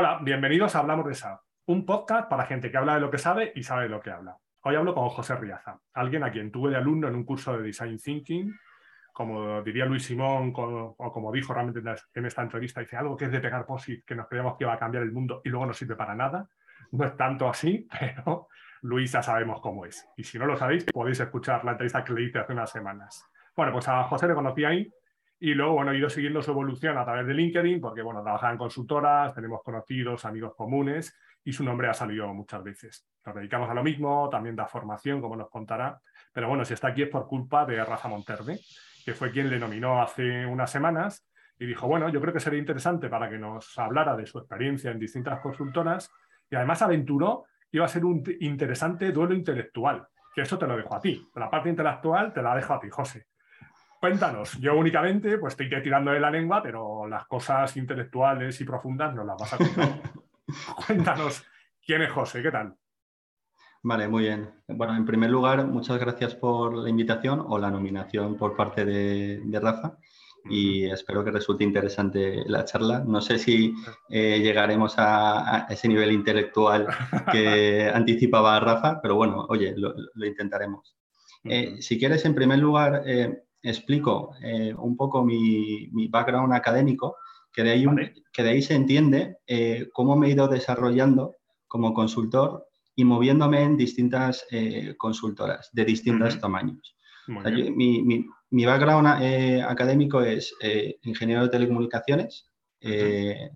Hola, bienvenidos a Hablamos de SAP, un podcast para gente que habla de lo que sabe y sabe de lo que habla. Hoy hablo con José Riaza, alguien a quien tuve de alumno en un curso de Design Thinking. Como diría Luis Simón, o como dijo realmente en esta entrevista, dice algo que es de pegar posit, que nos creíamos que iba a cambiar el mundo y luego no sirve para nada. No es tanto así, pero Luis ya sabemos cómo es. Y si no lo sabéis, podéis escuchar la entrevista que le hice hace unas semanas. Bueno, pues a José le conocí ahí y luego, bueno, he ido siguiendo su evolución a través de LinkedIn, porque, bueno, trabajaba en consultoras, tenemos conocidos, amigos comunes, y su nombre ha salido muchas veces. Nos dedicamos a lo mismo, también da formación, como nos contará. Pero bueno, si está aquí es por culpa de Rafa Monterde, que fue quien le nominó hace unas semanas y dijo, bueno, yo creo que sería interesante para que nos hablara de su experiencia en distintas consultoras y además aventuró que iba a ser un interesante duelo intelectual, que eso te lo dejo a ti. La parte intelectual te la dejo a ti, José. Cuéntanos, yo únicamente pues estoy tirando de la lengua, pero las cosas intelectuales y profundas no las vas a contar. Cuéntanos, ¿quién es José? ¿Qué tal? Vale, muy bien. Bueno, en primer lugar, muchas gracias por la invitación o la nominación por parte de, Rafa y espero que resulte interesante la charla. No sé si eh, llegaremos a, ese nivel intelectual que anticipaba Rafa, pero bueno, oye, lo, intentaremos. Eh, si quieres, en primer lugar, eh, explico eh, un poco mi, background académico, que de ahí, que de ahí se entiende eh, cómo me he ido desarrollando como consultor y moviéndome en distintas eh, consultoras de distintos tamaños. mi, background académico es ingeniero de telecomunicaciones. de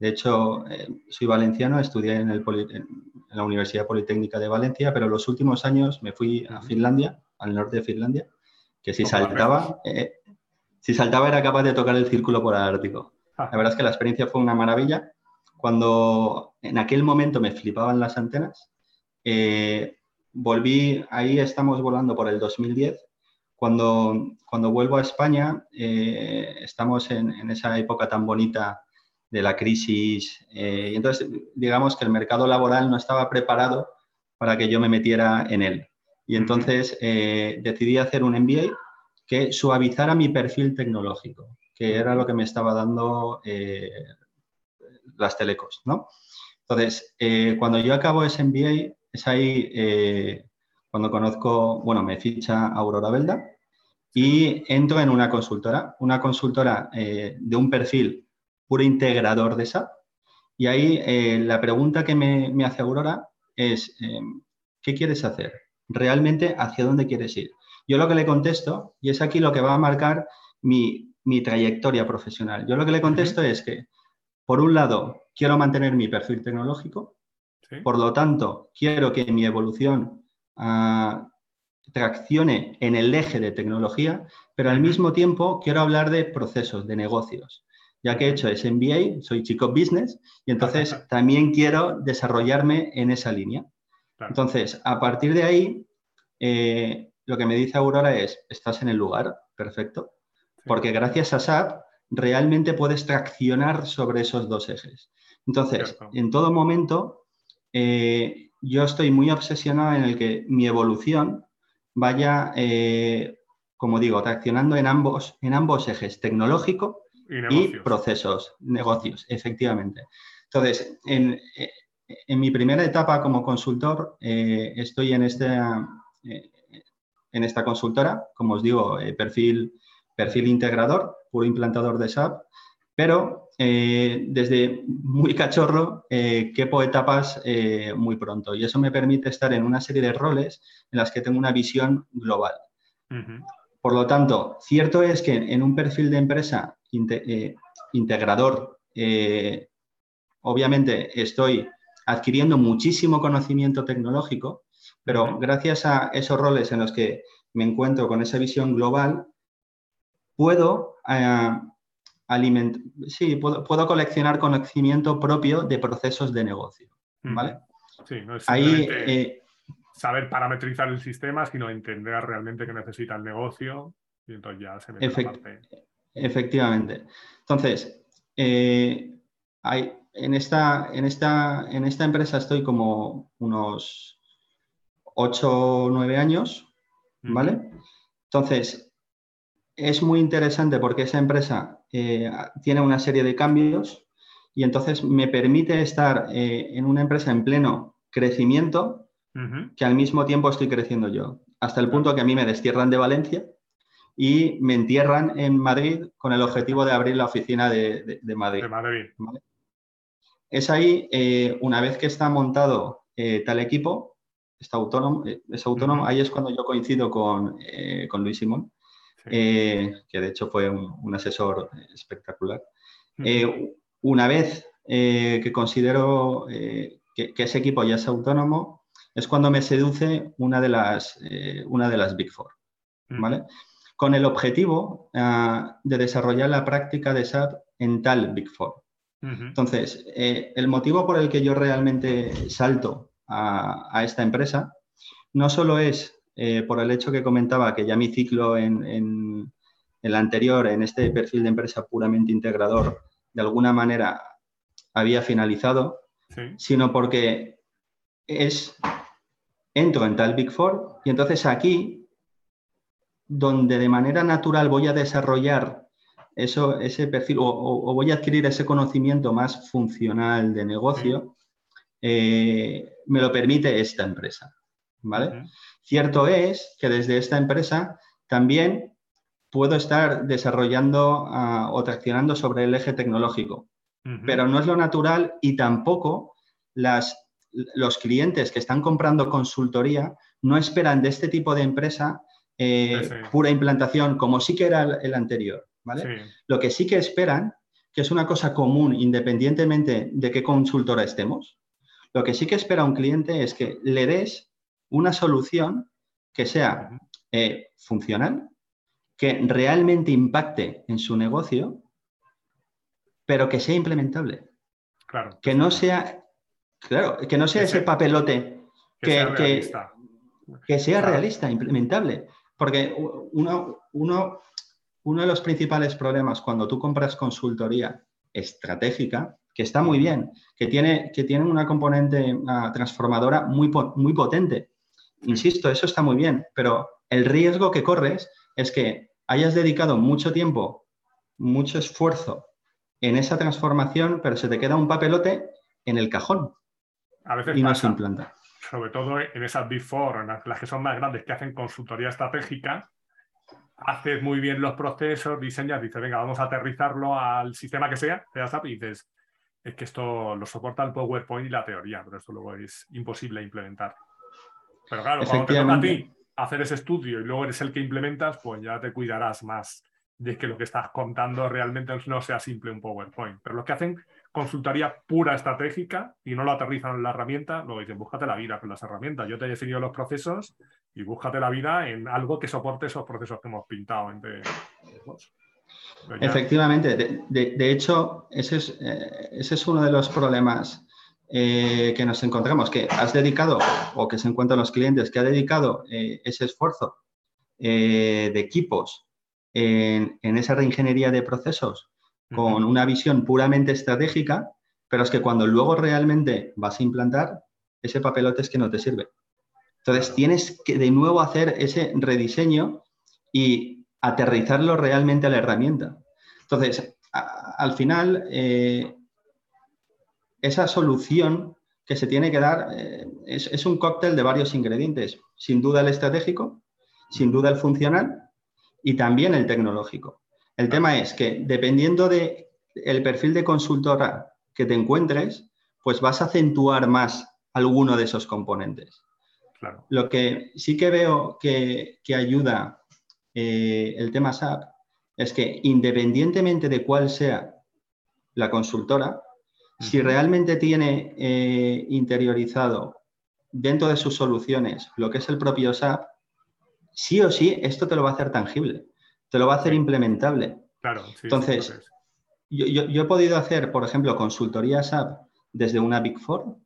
hecho, soy valenciano, estudié en, el en, la Universidad Politécnica de Valencia, pero los últimos años me fui a Finlandia, al norte de Finlandia, que si saltaba, eh, si saltaba era capaz de tocar el círculo por Ártico. Ah. La verdad es que la experiencia fue una maravilla. Cuando en aquel momento me flipaban las antenas, eh, volví, ahí estamos volando por el 2010. Cuando, cuando vuelvo a España, eh, estamos en, en, esa época tan bonita de la crisis. y entonces, digamos que el mercado laboral no estaba preparado para que yo me metiera en él. Y entonces eh, decidí hacer un MBA que suavizara mi perfil tecnológico, que era lo que me estaba dando eh, las telecos, ¿no? Entonces, eh, cuando yo acabo ese MBA, es ahí cuando conozco, bueno, me ficha Aurora Belda y entro en una consultora, una consultora de un perfil puro integrador de SAP. Y ahí la pregunta que me, me hace Aurora es, ¿qué quieres hacer? Realmente hacia dónde quieres ir. Yo lo que le contesto, y es aquí lo que va a marcar mi, trayectoria profesional, yo lo que le contesto es que, por un lado, quiero mantener mi perfil tecnológico, por lo tanto, quiero que mi evolución ah, traccione en el eje de tecnología, pero al mismo tiempo quiero hablar de procesos, de negocios. Ya que he hecho ese MBA, soy chico business, y entonces también quiero desarrollarme en esa línea. Entonces, a partir de ahí, eh, lo que me dice Aurora es, estás en el lugar, perfecto, porque gracias a SAP realmente puedes traccionar sobre esos dos ejes. Entonces, en todo momento, eh, yo estoy muy obsesionado en el que mi evolución vaya, eh, como digo, traccionando en ambos, en ambos ejes, tecnológico y, procesos, negocios, efectivamente. Entonces, en, en mi primera etapa como consultor, eh, estoy en, este, eh, en esta consultora, como os digo, eh, perfil, perfil integrador, puro implantador de SAP, pero desde muy cachorro quepo etapas muy pronto y eso me permite estar en una serie de roles en las que tengo una visión global. Por lo tanto, cierto es que en un perfil de empresa integrador, obviamente estoy adquiriendo muchísimo conocimiento tecnológico, pero gracias a esos roles en los que me encuentro con esa visión global, puedo, eh, sí, puedo, coleccionar conocimiento propio de procesos de negocio. ¿vale? Sí, no es Ahí, eh, saber parametrizar el sistema, sino entender realmente qué necesita el negocio y entonces ya se mete parte. Efectivamente. Entonces, eh, hay, en esta, en esta, en esta empresa estoy como unos 8 o 9 años, ¿vale? Entonces, es muy interesante porque esa empresa eh, tiene una serie de cambios y entonces me permite estar eh, en una empresa en pleno crecimiento que al mismo tiempo estoy creciendo yo, hasta el punto que a mí me destierran de Valencia y me entierran en Madrid con el objetivo de abrir la oficina de, Madrid. Es ahí, eh, una vez que está montado eh, tal equipo, está autónomo, es autónomo, ahí es cuando yo coincido con, Luis Simón, que de hecho fue un, asesor espectacular. Una vez eh, que considero eh, que, ese equipo ya es autónomo, es cuando me seduce una de las, eh, una de las Big Four, ¿vale? Con el objetivo ah, de desarrollar la práctica de SAP en tal Big Four. Entonces, el motivo por el que yo realmente salto a, esta empresa no solo es por el hecho que comentaba que ya mi ciclo en, en el anterior, en este perfil de empresa puramente integrador, de alguna manera había finalizado, sino porque es, entro en tal Big Four y entonces aquí, donde de manera natural voy a desarrollar eso, ese perfil o, voy a adquirir ese conocimiento más funcional de negocio, eh, me lo permite esta empresa. ¿vale? Cierto es que desde esta empresa también puedo estar desarrollando ah, o traccionando sobre el eje tecnológico, pero no es lo natural y tampoco las, los clientes que están comprando consultoría no esperan de este tipo de empresa eh, pura implantación como sí que era el, anterior. ¿Vale? Lo que sí que esperan, que es una cosa común independientemente de qué consultora estemos, lo que sí que espera un cliente es que le des una solución que sea eh, funcional, que realmente impacte en su negocio, pero que sea implementable. Claro. Que no sea, claro, que no sea ese papelote que, sea realista, que, sea realista implementable. Porque uno, uno, uno de los principales problemas cuando tú compras consultoría estratégica, que está muy bien, que tiene, que tiene una componente transformadora muy, muy potente. Insisto, eso está muy bien, pero el riesgo que corres es que hayas dedicado mucho tiempo, mucho esfuerzo en esa transformación, pero se te queda un papelote en el cajón. A veces y no se implanta. Sobre todo en esas Big Four, en las que son más grandes, que hacen consultoría estratégica, haces muy bien los procesos, diseñas, dices, venga, vamos a aterrizarlo al sistema que sea, y dices, es que esto lo soporta el PowerPoint y la teoría, pero esto luego es imposible implementar. Pero claro, cuando te toca a ti hacer ese estudio y luego eres el que implementas, pues ya te cuidarás más de que lo que estás contando realmente no sea simple un PowerPoint. Pero los que hacen consultoría pura estratégica y no lo aterrizan en la herramienta, luego dicen, búscate la vida con las herramientas. Yo te he definido los procesos y búscate la vida en algo que soporte esos procesos que hemos pintado entre Efectivamente, de, hecho, ese es, eh, ese es uno de los problemas eh, que nos encontramos, que has dedicado o que se encuentran los clientes, que ha dedicado eh, ese esfuerzo eh, de equipos en, esa reingeniería de procesos con una visión puramente estratégica, pero es que cuando luego realmente vas a implantar, ese papelote es que no te sirve. Entonces tienes que de nuevo hacer ese rediseño y aterrizarlo realmente a la herramienta. Entonces, al final, esa solución que se tiene que dar eh, es, un cóctel de varios ingredientes. Sin duda el estratégico, sin duda el funcional y también el tecnológico. El tema es que dependiendo del el perfil de consultora que te encuentres, pues vas a acentuar más alguno de esos componentes. Lo que sí que veo que, ayuda eh, el tema SAP es que independientemente de cuál sea la consultora, si realmente tiene eh, interiorizado dentro de sus soluciones lo que es el propio SAP, sí o sí esto te lo va a hacer tangible, te lo va a hacer implementable. Claro, Entonces, yo, he podido hacer, por ejemplo, consultoría SAP desde una Big Four,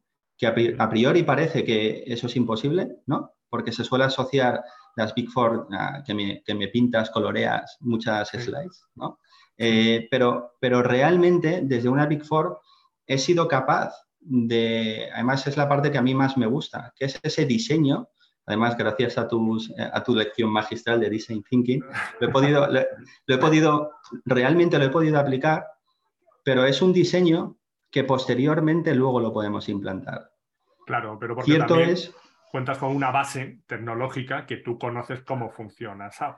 que a priori parece que eso es imposible, ¿no? Porque se suele asociar las Big Four que, me, pintas, coloreas muchas slides, ¿no? Eh, pero, pero realmente desde una Big Four he sido capaz de, además es la parte que a mí más me gusta, que es ese diseño, además gracias a, tus, a tu lección magistral de Design Thinking, lo he podido, lo, he podido, realmente lo he podido aplicar, pero es un diseño que posteriormente luego lo podemos implantar. Claro, pero porque Cierto también es, cuentas con una base tecnológica que tú conoces cómo funciona SAP.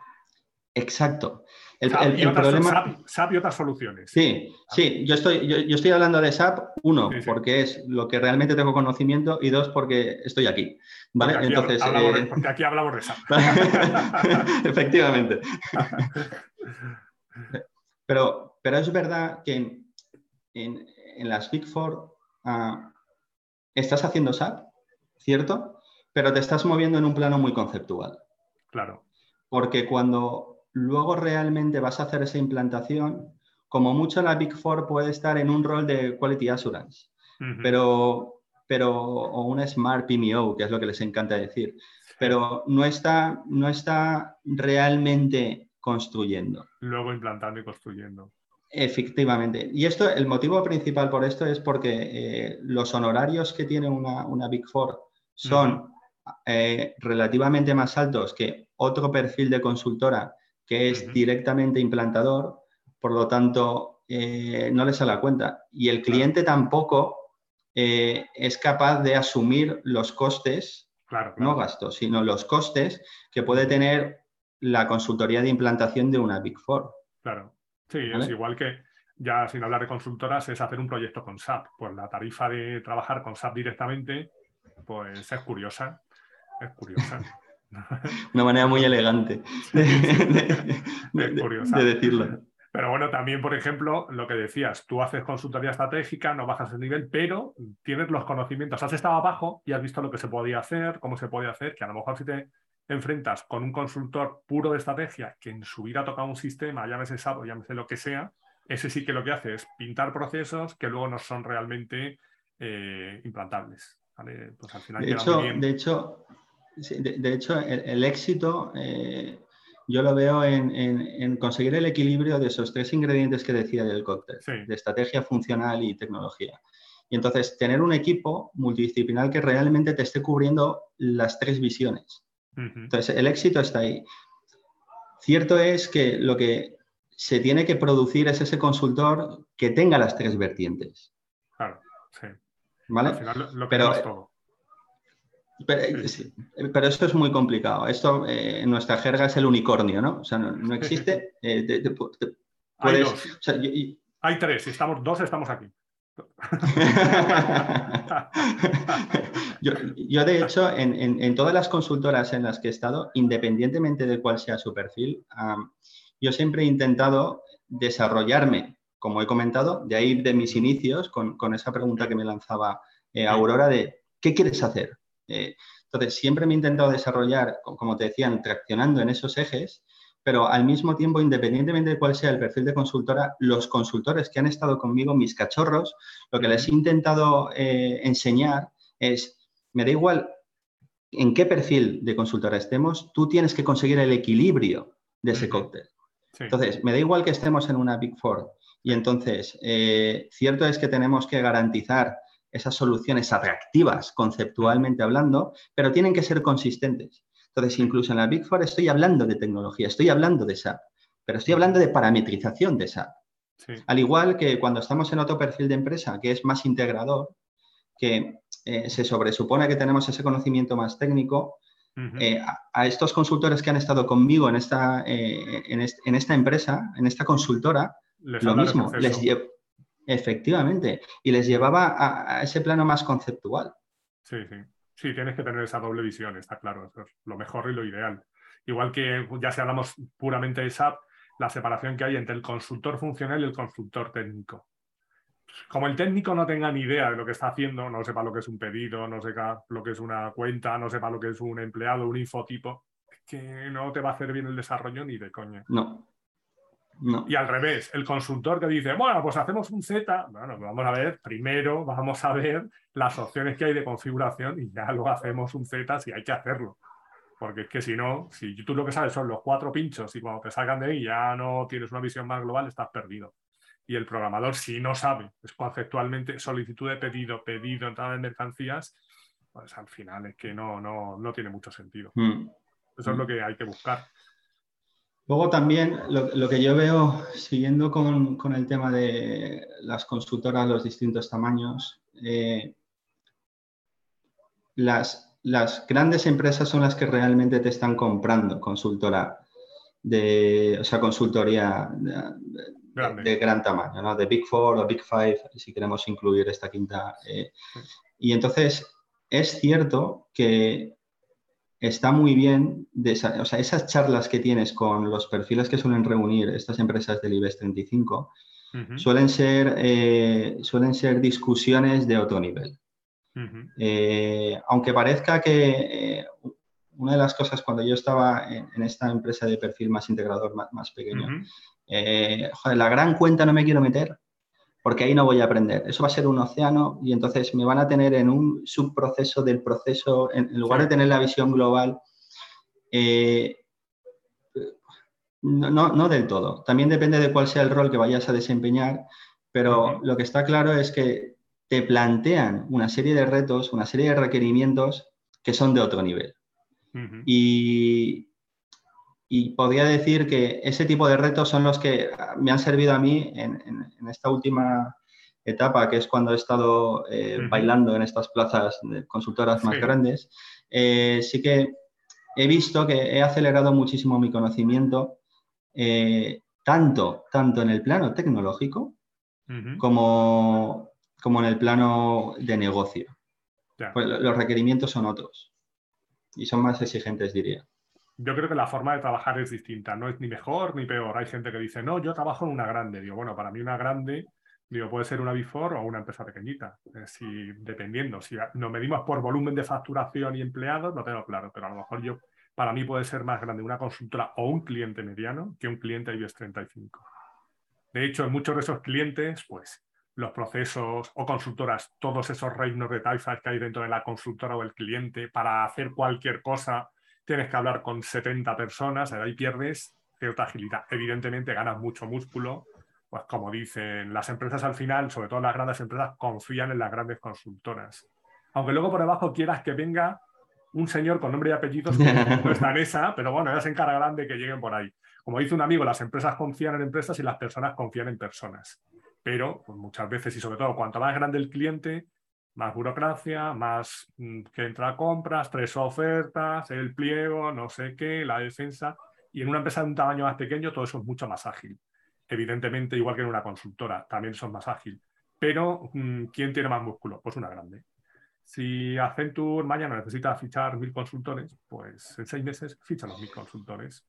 Exacto. El, problema... SAP, y otras soluciones. Sí, sí, yo estoy, yo, estoy hablando de SAP, uno, porque es lo que realmente tengo conocimiento, y dos, porque estoy aquí. ¿vale? Porque, aquí Entonces, hablamos, eh, porque aquí hablamos de SAP. Efectivamente. pero, pero es verdad que en, las Big Four ah, estás haciendo SAP, ¿cierto? Pero te estás moviendo en un plano muy conceptual. Claro. Porque cuando luego realmente vas a hacer esa implantación, como mucho la Big Four puede estar en un rol de Quality Assurance, pero, pero, o un Smart PMO, que es lo que les encanta decir, pero no está, no está realmente construyendo. Luego implantando y construyendo. Efectivamente. Y esto, el motivo principal por esto es porque eh, los honorarios que tiene una, Big Four son eh, relativamente más altos que otro perfil de consultora que es directamente implantador, por lo tanto, eh, no le sale a cuenta. Y el cliente tampoco es capaz de asumir los costes, no gastos, sino los costes que puede tener la consultoría de implantación de una Big Four. Claro, sí, es igual que ya sin hablar de consultoras, es hacer un proyecto con SAP. Pues la tarifa de trabajar con SAP directamente, pues es curiosa, es curiosa. Una manera muy elegante de, decirlo. Pero bueno, también, por ejemplo, lo que decías, tú haces consultoría estratégica, no bajas el nivel, pero tienes los conocimientos, has estado abajo y has visto lo que se podía hacer, cómo se podía hacer, que a lo mejor si te enfrentas con un consultor puro de estrategia que en su vida ha tocado un sistema, llámese SAP llámese lo que sea, ese sí que lo que hace es pintar procesos que luego no son realmente eh, implantables. Pues al final de, hecho, de hecho, de, hecho, el, éxito eh, yo lo veo en, conseguir el equilibrio de esos tres ingredientes que decía del cóctel, de estrategia funcional y tecnología. Y entonces, tener un equipo multidisciplinar que realmente te esté cubriendo las tres visiones. Entonces, el éxito está ahí. Cierto es que lo que se tiene que producir es ese consultor que tenga las tres vertientes. Claro, sí. ¿Vale? Al final lo, Pero, todo. Eh, pero, esto es muy complicado. Esto eh, en nuestra jerga es el unicornio, ¿no? O sea, no, existe. Eh, hay, tres, si estamos dos, estamos aquí. yo, de hecho, en, todas las consultoras en las que he estado, independientemente de cuál sea su perfil, yo siempre he intentado desarrollarme, como he comentado, de ahí de mis inicios, con, con esa pregunta que me lanzaba Aurora de ¿qué quieres hacer? Eh, entonces, siempre me he intentado desarrollar, como te decía, traccionando en esos ejes, pero al mismo tiempo, independientemente de cuál sea el perfil de consultora, los consultores que han estado conmigo, mis cachorros, lo que les he intentado eh, enseñar es, me da igual en qué perfil de consultora estemos, tú tienes que conseguir el equilibrio de ese cóctel. Entonces, me da igual que estemos en una Big Four. Y entonces, eh, cierto es que tenemos que garantizar esas soluciones atractivas conceptualmente hablando, pero tienen que ser consistentes. Entonces, incluso en la Big Four estoy hablando de tecnología, estoy hablando de SAP, pero estoy hablando de parametrización de SAP. Al igual que cuando estamos en otro perfil de empresa que es más integrador, que eh, se sobresupone que tenemos ese conocimiento más técnico, eh, a, estos consultores que han estado conmigo en esta, eh, en, esta empresa, en esta consultora, lo mismo, les, Efectivamente, y les llevaba a, ese plano más conceptual. Sí, sí. Sí, tienes que tener esa doble visión, está claro, es lo mejor y lo ideal. Igual que ya si hablamos puramente de SAP, la separación que hay entre el consultor funcional y el consultor técnico. Como el técnico no tenga ni idea de lo que está haciendo, no sepa lo que es un pedido, no sepa lo que es una cuenta, no sepa lo que es un empleado, un infotipo, que no te va a hacer bien el desarrollo ni de coña. No, y al revés, el consultor que dice, bueno, pues hacemos un Z, bueno, pues vamos a ver, primero vamos a ver las opciones que hay de configuración y ya luego hacemos un Z si hay que hacerlo. Porque es que si no, si tú lo que sabes son los cuatro pinchos y cuando te salgan de ahí ya no tienes una visión más global, estás perdido. Y el programador, si no sabe, es conceptualmente solicitud de pedido, pedido, entrada de mercancías, pues al final es que no, no, no tiene mucho sentido. Mm. Eso es lo que hay que buscar. Luego también lo, que yo veo, siguiendo con, el tema de las consultoras, los distintos tamaños, eh, las, las, grandes empresas son las que realmente te están comprando consultora de, o sea, consultoría de, gran tamaño, ¿no? De Big Four o Big Five, si queremos incluir esta quinta. Eh. Y entonces, es cierto que está muy bien, de o sea, esas charlas que tienes con los perfiles que suelen reunir estas empresas del IBEX 35, suelen, ser, eh, suelen ser discusiones de otro nivel. Eh, aunque parezca que eh, una de las cosas cuando yo estaba en, esta empresa de perfil más integrador, más, pequeño, joder, la gran cuenta no me quiero meter porque ahí no voy a aprender. Eso va a ser un océano y entonces me van a tener en un subproceso del proceso, en, lugar de tener la visión global. Eh, no, del todo. También depende de cuál sea el rol que vayas a desempeñar, pero lo que está claro es que te plantean una serie de retos, una serie de requerimientos que son de otro nivel. Y y podría decir que ese tipo de retos son los que me han servido a mí en, esta última etapa, que es cuando he estado eh, bailando en estas plazas de consultoras más grandes. Eh, sí que he visto que he acelerado muchísimo mi conocimiento, eh, tanto, tanto en el plano tecnológico como, como en el plano de negocio. Pues los requerimientos son otros y son más exigentes, diría yo creo que la forma de trabajar es distinta, no es ni mejor ni peor. Hay gente que dice, no, yo trabajo en una grande. Digo, bueno, para mí una grande, digo, puede ser una Before o una empresa pequeñita, si, dependiendo. Si nos medimos por volumen de facturación y empleados, no tengo claro, pero a lo mejor yo, para mí puede ser más grande una consultora o un cliente mediano que un cliente IBEX 35. De hecho, en muchos de esos clientes, pues los procesos o consultoras, todos esos reinos de taifas que hay dentro de la consultora o el cliente para hacer cualquier cosa tienes que hablar con 70 personas, ahí pierdes cierta agilidad. Evidentemente ganas mucho músculo, pues como dicen, las empresas al final, sobre todo las grandes empresas, confían en las grandes consultoras. Aunque luego por debajo quieras que venga un señor con nombre y apellidos no está en pero bueno, ya se encargarán de que lleguen por ahí. Como dice un amigo, las empresas confían en empresas y las personas confían en personas. Pero pues muchas veces y sobre todo cuanto más grande el cliente, más burocracia, más mm, que entra a compras, tres ofertas, el pliego, no sé qué, la defensa. Y en una empresa de un tamaño más pequeño todo eso es mucho más ágil. Evidentemente, igual que en una consultora, también son más ágil. Pero, mm, ¿quién tiene más músculo? Pues una grande. Si Accenture mañana necesita fichar mil consultores, pues en seis meses ficha los mil consultores.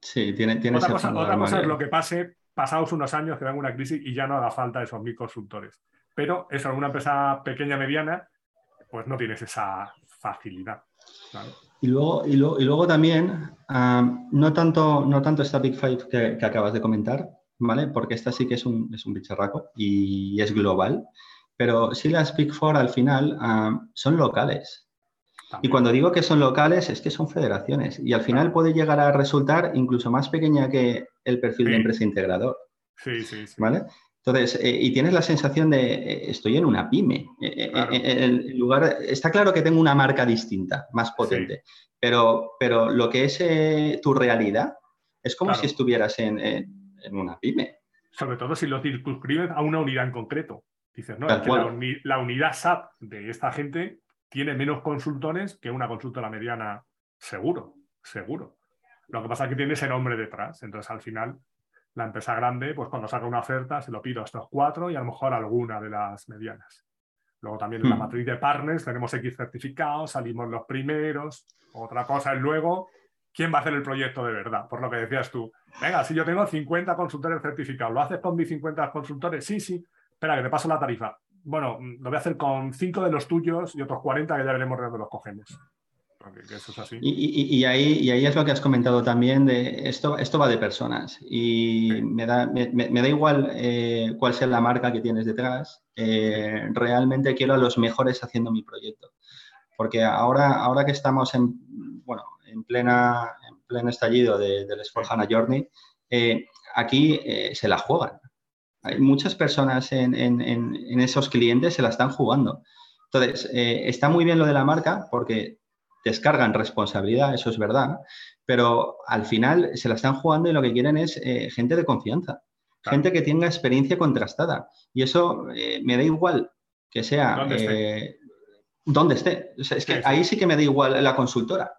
Sí, tiene, tiene otra, cosa, otra cosa es lo que pase pasados unos años que venga una crisis y ya no haga falta esos mil consultores. Pero eso, en una empresa pequeña, mediana, pues no tienes esa facilidad. Y, luego, y, luego, también, no, tanto, no tanto esta Big Five que, acabas de comentar, ¿vale? Porque esta sí que es un, es un bicharraco y es global, pero sí las Big Four al final son locales. Y cuando digo que son locales, es que son federaciones. Y al final puede llegar a resultar incluso más pequeña que el perfil de empresa integrador. Sí, sí, sí. ¿Vale? Entonces, eh, y tienes la sensación de eh, estoy en una pyme. Eh, en lugar, está claro que tengo una marca distinta, más potente, pero, pero lo que es tu realidad es como si estuvieras en, una pyme. Sobre todo si lo circunscribes a una unidad en concreto. Dices, no, la, la, unidad SAP de esta gente tiene menos consultores que una consultora mediana, seguro, seguro. Lo que pasa es que tiene ese nombre detrás. Entonces, al final, la empresa grande, pues cuando saca una oferta, se lo pido a estos cuatro y a lo mejor alguna de las medianas. Luego también en la hmm. matriz de partners tenemos X certificados, salimos los primeros. Otra cosa es luego quién va a hacer el proyecto de verdad, por lo que decías tú. Venga, si yo tengo 50 consultores certificados, ¿lo haces con mis 50 consultores? Sí, sí. Espera, que te paso la tarifa. Bueno, lo voy a hacer con 5 de los tuyos y otros 40 que ya veremos de dónde los cogemos. Y, ahí, y ahí es lo que has comentado también, de esto, esto va de personas y me, da, me, da igual eh, cuál sea la marca que tienes detrás, eh, realmente quiero a los mejores haciendo mi proyecto. Porque ahora, ahora que estamos en, bueno, en, plena, en pleno estallido del de Esforjana Journey, eh, aquí se la juegan. Hay muchas personas en, en, en, esos clientes se la están jugando. Entonces, está muy bien lo de la marca porque descargan responsabilidad, eso es verdad, pero al final se la están jugando y lo que quieren es eh, gente de confianza, gente que tenga experiencia contrastada. Y eso eh, me da igual que sea donde esté. es que ahí sí que me da igual la consultora.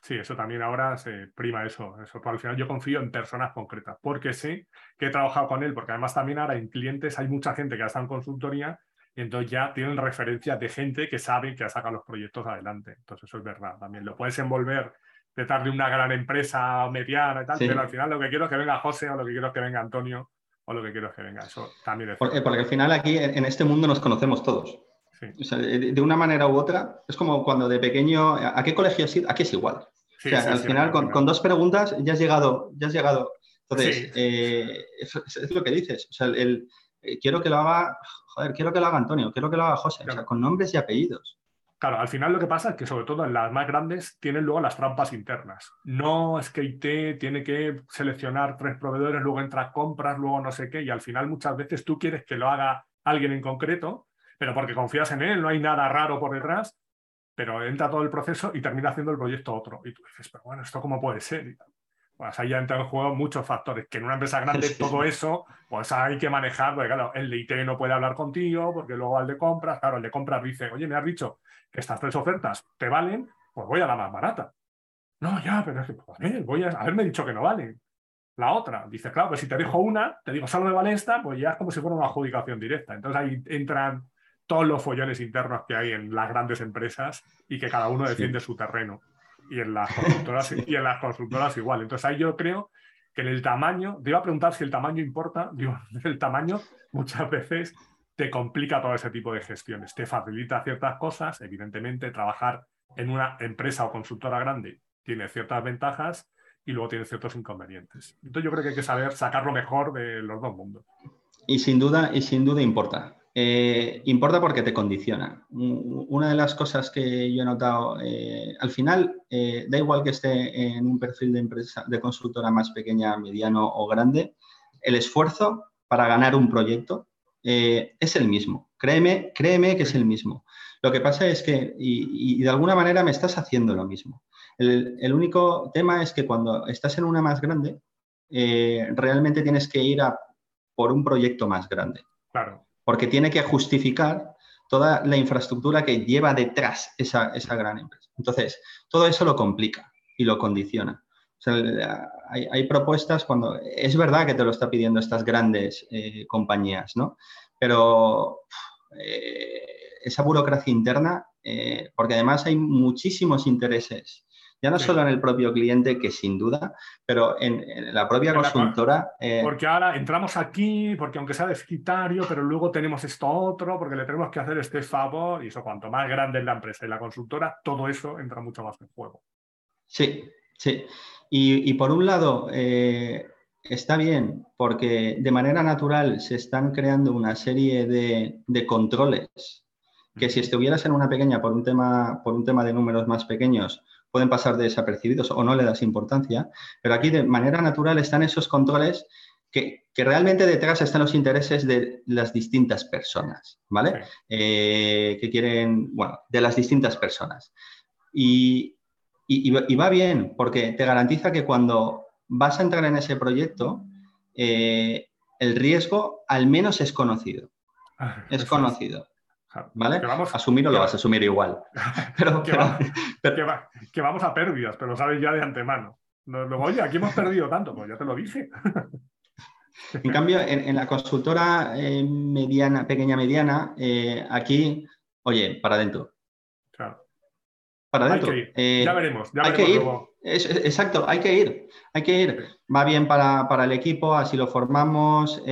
Sí, eso también ahora se prima eso. eso al final yo confío en personas concretas, porque sé que he trabajado con él, porque además también ahora en clientes hay mucha gente que ha estado en consultoría y entonces ya tienen referencias de gente que sabe que ha sacado los proyectos adelante. Entonces eso es verdad. También lo puedes envolver detrás de una gran empresa mediana y tal, pero al final lo que quiero es que venga José o lo que quiero es que venga Antonio o lo que quiero es que venga. Eso también es porque, porque al final aquí en este mundo nos conocemos todos de una manera u otra, es como cuando de pequeño, ¿a qué colegio has ido? Aquí es igual. o sea, al final, con, dos preguntas ya has llegado. Ya has llegado. Entonces, eh, es, lo que dices. O sea, el, eh, quiero que lo haga, joder, quiero que lo haga Antonio, quiero que lo haga José, o sea, con nombres y apellidos. Claro, al final lo que pasa es que sobre todo en las más grandes tienen luego las trampas internas. No es que IT tiene que seleccionar tres proveedores, luego entra compras, luego no sé qué, y al final muchas veces tú quieres que lo haga alguien en concreto pero porque confías en él, no hay nada raro por detrás, pero entra todo el proceso y termina haciendo el proyecto otro. Y tú dices, pero bueno, ¿esto cómo puede ser? Pues ahí ya entran en juego muchos factores, que en una empresa grande todo eso, pues hay que manejar, porque claro, el de IT no puede hablar contigo, porque luego al de compras, claro, el de compras dice, oye, me has dicho que estas tres ofertas te valen, pues voy a la más barata. No, ya, pero es que, pues, voy a haberme dicho que no valen. La otra, dice, claro, pues si te dijo una, te digo, solo me vale esta, pues ya es como si fuera una adjudicación directa. Entonces ahí entran todos los follones internos que hay en las grandes empresas y que cada uno defiende su terreno. Y en, las constructoras, y en las constructoras igual. Entonces ahí yo creo que en el tamaño, te iba a preguntar si el tamaño importa, digo, el tamaño muchas veces te complica todo ese tipo de gestiones, te facilita ciertas cosas, evidentemente trabajar en una empresa o consultora grande tiene ciertas ventajas y luego tiene ciertos inconvenientes. Entonces yo creo que hay que saber sacar lo mejor de los dos mundos. Y sin duda, y sin duda importa. Eh, importa porque te condiciona. Una de las cosas que yo he notado, eh, al final, eh, da igual que esté en un perfil de empresa, de consultora más pequeña, mediano o grande, el esfuerzo para ganar un proyecto es el mismo. Créeme, créeme que es el mismo. Lo que pasa es que, y, de alguna manera me estás haciendo lo mismo. El, el, único tema es que cuando estás en una más grande, realmente tienes que ir a por un proyecto más grande. Claro porque tiene que justificar toda la infraestructura que lleva detrás esa, gran empresa. Entonces, todo eso lo complica y lo condiciona. hay, propuestas cuando es verdad que te lo está pidiendo estas grandes eh, compañías, ¿no? Pero eh, esa burocracia interna, eh, porque además hay muchísimos intereses ya no solo en el propio cliente, que sin duda, pero en, la propia consultora. Eh, porque ahora entramos aquí, porque aunque sea desquitario, pero luego tenemos esto otro, porque le tenemos que hacer este favor, y eso cuanto más grande es la empresa y la consultora, todo eso entra mucho más en juego. Sí, sí. Y, por un lado, eh, está bien, porque de manera natural se están creando una serie de, de controles que si estuvieras en una pequeña por un tema, por un tema de números más pequeños, pueden pasar desapercibidos o no le das importancia, pero aquí de manera natural están esos controles que, realmente detrás están los intereses de las distintas personas, ¿vale? Eh, que quieren, bueno, de las distintas personas. Y, va bien, porque te garantiza que cuando vas a entrar en ese proyecto, eh, el riesgo al menos es conocido. Ah, es conocido. ¿Vale? Que vamos, Asumirlo lo vas a asumir igual. Pero, que, vamos a pérdidas, pero lo sabes ya de antemano. Luego, oye, aquí hemos perdido tanto, pues ya te lo dije. En cambio, en, la consultora eh, mediana, pequeña mediana, eh, aquí, oye, para adentro. Claro. Para adentro. Eh, ya veremos. Ya hay que ir. exacto, hay que ir. Hay que ir. Va bien para, para el equipo, así lo formamos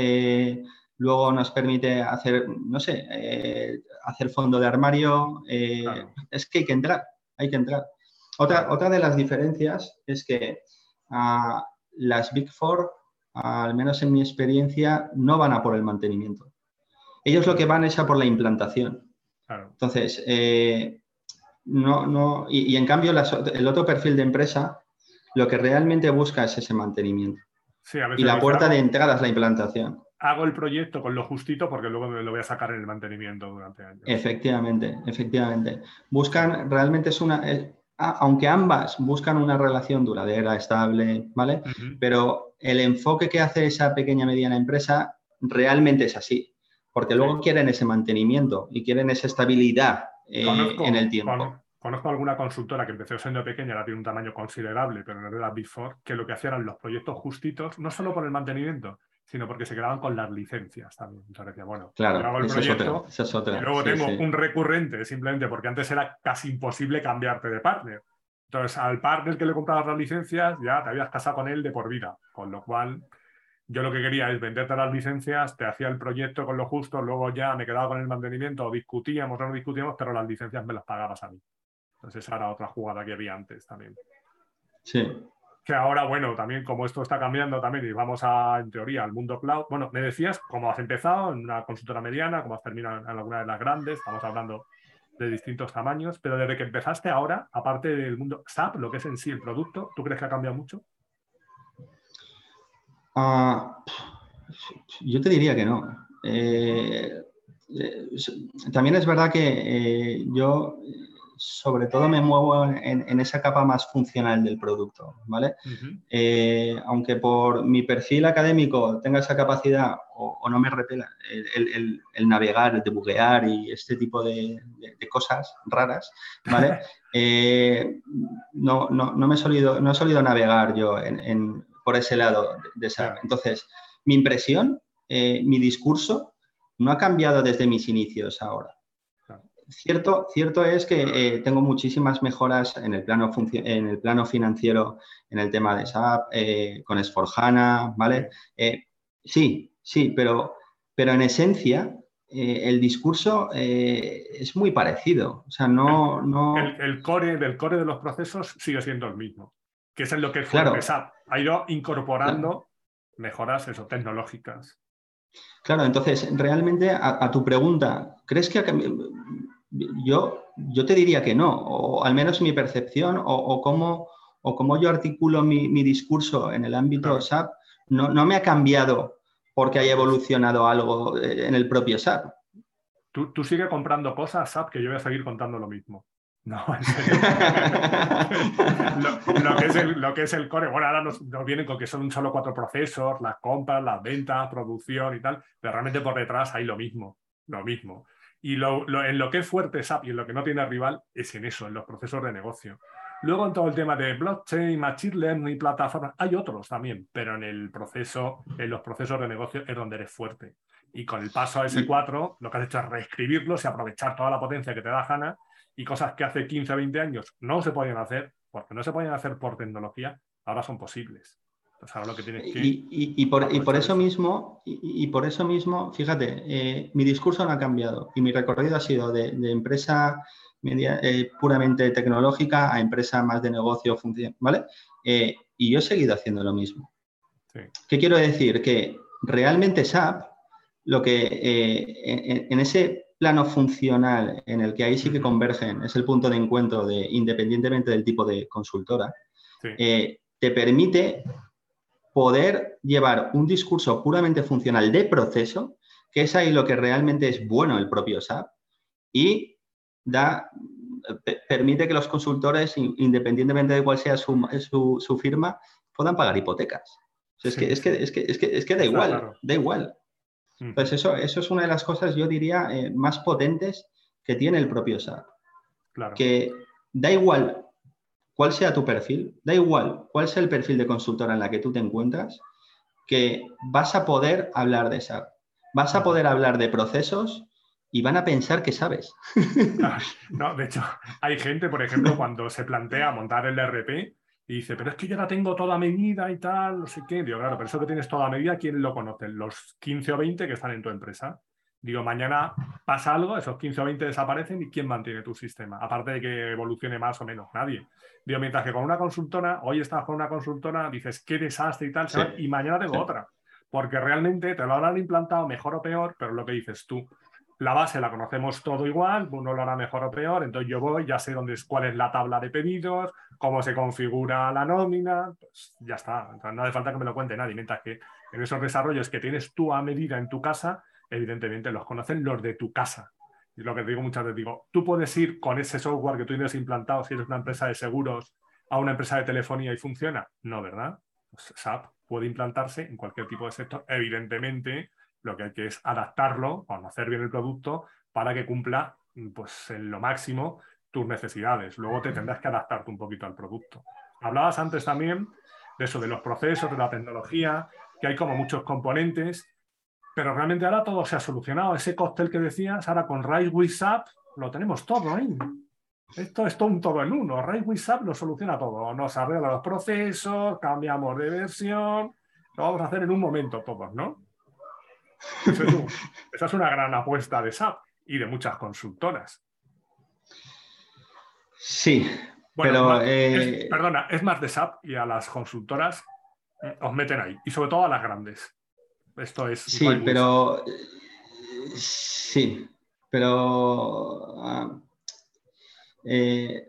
luego nos permite hacer, no sé, eh, hacer fondo de armario. Eh, es que hay que entrar, hay que entrar. Otra, otra de las diferencias es que ah, las Big Four, al menos en mi experiencia, no van a por el mantenimiento. Ellos lo que van es a por la implantación. Entonces, eh, no, no, y, en cambio el otro perfil de empresa lo que realmente busca es ese mantenimiento. y la puerta de entrada es la implantación hago el proyecto con lo justito porque luego me lo voy a sacar en el mantenimiento durante años. Efectivamente, efectivamente. Buscan, realmente es una, aunque ambas buscan una relación duradera, estable, ¿vale? Pero el enfoque que hace esa pequeña mediana empresa realmente es así, porque luego quieren ese mantenimiento y quieren esa estabilidad eh, en el tiempo. Conozco alguna consultora que empezó siendo pequeña, ahora tiene un tamaño considerable, pero no era Big Four, que lo que hacían eran los proyectos justitos, no solo por el mantenimiento, sino porque se quedaban con las licencias también. Entonces bueno, claro, hago el proyecto es otra, y luego tengo un recurrente, simplemente porque antes era casi imposible cambiarte de partner. Entonces, al partner que le comprabas las licencias, ya te habías casado con él de por vida. Con lo cual, yo lo que quería es venderte las licencias, te hacía el proyecto con lo justo, luego ya me quedaba con el mantenimiento, o discutíamos o no discutíamos, pero las licencias me las pagabas a mí. Entonces, esa era otra jugada que había antes también. Sí, que ahora, bueno, también como esto está cambiando también y vamos a, en teoría, al mundo cloud. Bueno, me decías cómo has empezado en una consultora mediana, cómo has terminado en alguna de las grandes, estamos hablando de distintos tamaños, pero desde que empezaste ahora, aparte del mundo SAP, lo que es en sí el producto, ¿tú crees que ha cambiado mucho? Ah, yo te diría que no. Eh, eh, también es verdad que eh, yo sobre todo me muevo en, esa capa más funcional del producto, ¿vale? Eh, aunque por mi perfil académico tenga esa capacidad o, no me repela el, navegar, el debuguear y este tipo de, cosas raras, ¿vale? Eh, no, me he solido, no he solido navegar yo por ese lado de esa. Entonces, mi impresión, eh, mi discurso, no ha cambiado desde mis inicios ahora. Cierto, cierto es que eh, tengo muchísimas mejoras en el plano, en el plano financiero, en el tema de SAP, eh, con Esforjana, ¿vale? Eh, sí, sí, pero, pero en esencia el discurso es muy parecido. O sea, no... no... El, core, del core de los procesos sigue siendo el mismo, que es en lo que claro. SAP. Ha ido incorporando mejoras eso, tecnológicas. Claro, entonces, realmente a, tu pregunta, ¿crees que ha cambiado? Yo, yo te diría que no, o al menos mi percepción o, o cómo, o yo articulo mi, discurso en el ámbito SAP no, no, me ha cambiado porque haya evolucionado algo eh, en el propio SAP. Tú, tú sigues comprando cosas SAP que yo voy a seguir contando lo mismo. No, lo, que es el, lo que es el core, bueno, ahora nos, nos, vienen con que son solo cuatro procesos, las compras, las ventas, producción y tal, pero realmente por detrás hay lo mismo, lo mismo. Y lo, en lo que es fuerte SAP y en lo que no tiene rival es en eso, en los procesos de negocio. Luego en todo el tema de blockchain, machine learning, plataformas, hay otros también, pero en el proceso, en los procesos de negocio es donde eres fuerte. Y con el paso a S4, lo que has hecho es reescribirlos y aprovechar toda la potencia que te da HANA y cosas que hace 15 o 20 años no se podían hacer, porque no se podían hacer por tecnología, ahora son posibles y, por, eso mismo, y, por eso mismo, fíjate, eh, mi discurso no ha cambiado y mi recorrido ha sido de, empresa media, eh, puramente tecnológica a empresa más de negocio, ¿vale? Eh, y yo he seguido haciendo lo mismo. ¿Qué quiero decir? Que realmente SAP, lo que en, ese plano funcional en el que ahí sí que convergen, es el punto de encuentro de, independientemente del tipo de consultora, te permite poder llevar un discurso puramente funcional de proceso, que es ahí lo que realmente es bueno el propio SAP, y da, permite que los consultores, independientemente de cuál sea su, su, firma, puedan pagar hipotecas. es, que, es, que, es, que, es, que, da igual, da igual. Pues eso, eso es una de las cosas, yo diría, eh, más potentes que tiene el propio SAP. Claro. Que da igual cuál sea tu perfil, da igual cuál sea el perfil de consultora en la que tú te encuentras, que vas a poder hablar de SAP, vas a poder hablar de procesos y van a pensar que sabes. Ah, no, de hecho, hay gente, por ejemplo, cuando se plantea montar el RP y dice, pero es que yo la tengo toda medida y tal, no sé qué. Digo, claro, pero eso que tienes toda medida, ¿quién lo conoce? Los 15 o 20 que están en tu empresa. Digo, mañana pasa algo, esos 15 o 20 desaparecen y ¿quién mantiene tu sistema? Aparte de que evolucione más o menos, nadie. Digo, mientras que con una consultora, hoy estás con una consultora, dices, qué desastre y tal, y mañana tengo otra. Porque realmente te lo habrán implantado mejor o peor, pero lo que dices tú, la base la conocemos todo igual, uno lo hará mejor o peor, entonces yo voy, ya sé dónde es, cuál es la tabla de pedidos, cómo se configura la nómina, pues ya está. Entonces no hace falta que me lo cuente nadie, mientras que en esos desarrollos que tienes tú a medida en tu casa, evidentemente los conocen los de tu casa. Y lo que te digo muchas veces, digo, tú puedes ir con ese software que tú tienes implantado si eres una empresa de seguros a una empresa de telefonía y funciona. No, ¿verdad? Pues SAP puede implantarse en cualquier tipo de sector. Evidentemente, lo que hay que es adaptarlo, conocer bien el producto para que cumpla pues, en lo máximo tus necesidades. Luego te tendrás que adaptarte un poquito al producto. Hablabas antes también de eso, de los procesos, de la tecnología, que hay como muchos componentes, pero realmente ahora todo se ha solucionado. Ese cóctel que decías, ahora con Rise with SAP lo tenemos todo ahí. Esto es todo un todo en uno. Rise with SAP lo soluciona todo. Nos arregla los procesos, cambiamos de versión, lo vamos a hacer en un momento todos, ¿no? esa es una gran apuesta de SAP y de muchas consultoras. Sí, pero... Eh, perdona, es más de SAP y a las consultoras eh, os meten ahí, y sobre todo a las grandes. Esto es... Sí, pero... Sí, pero... Ah, eh,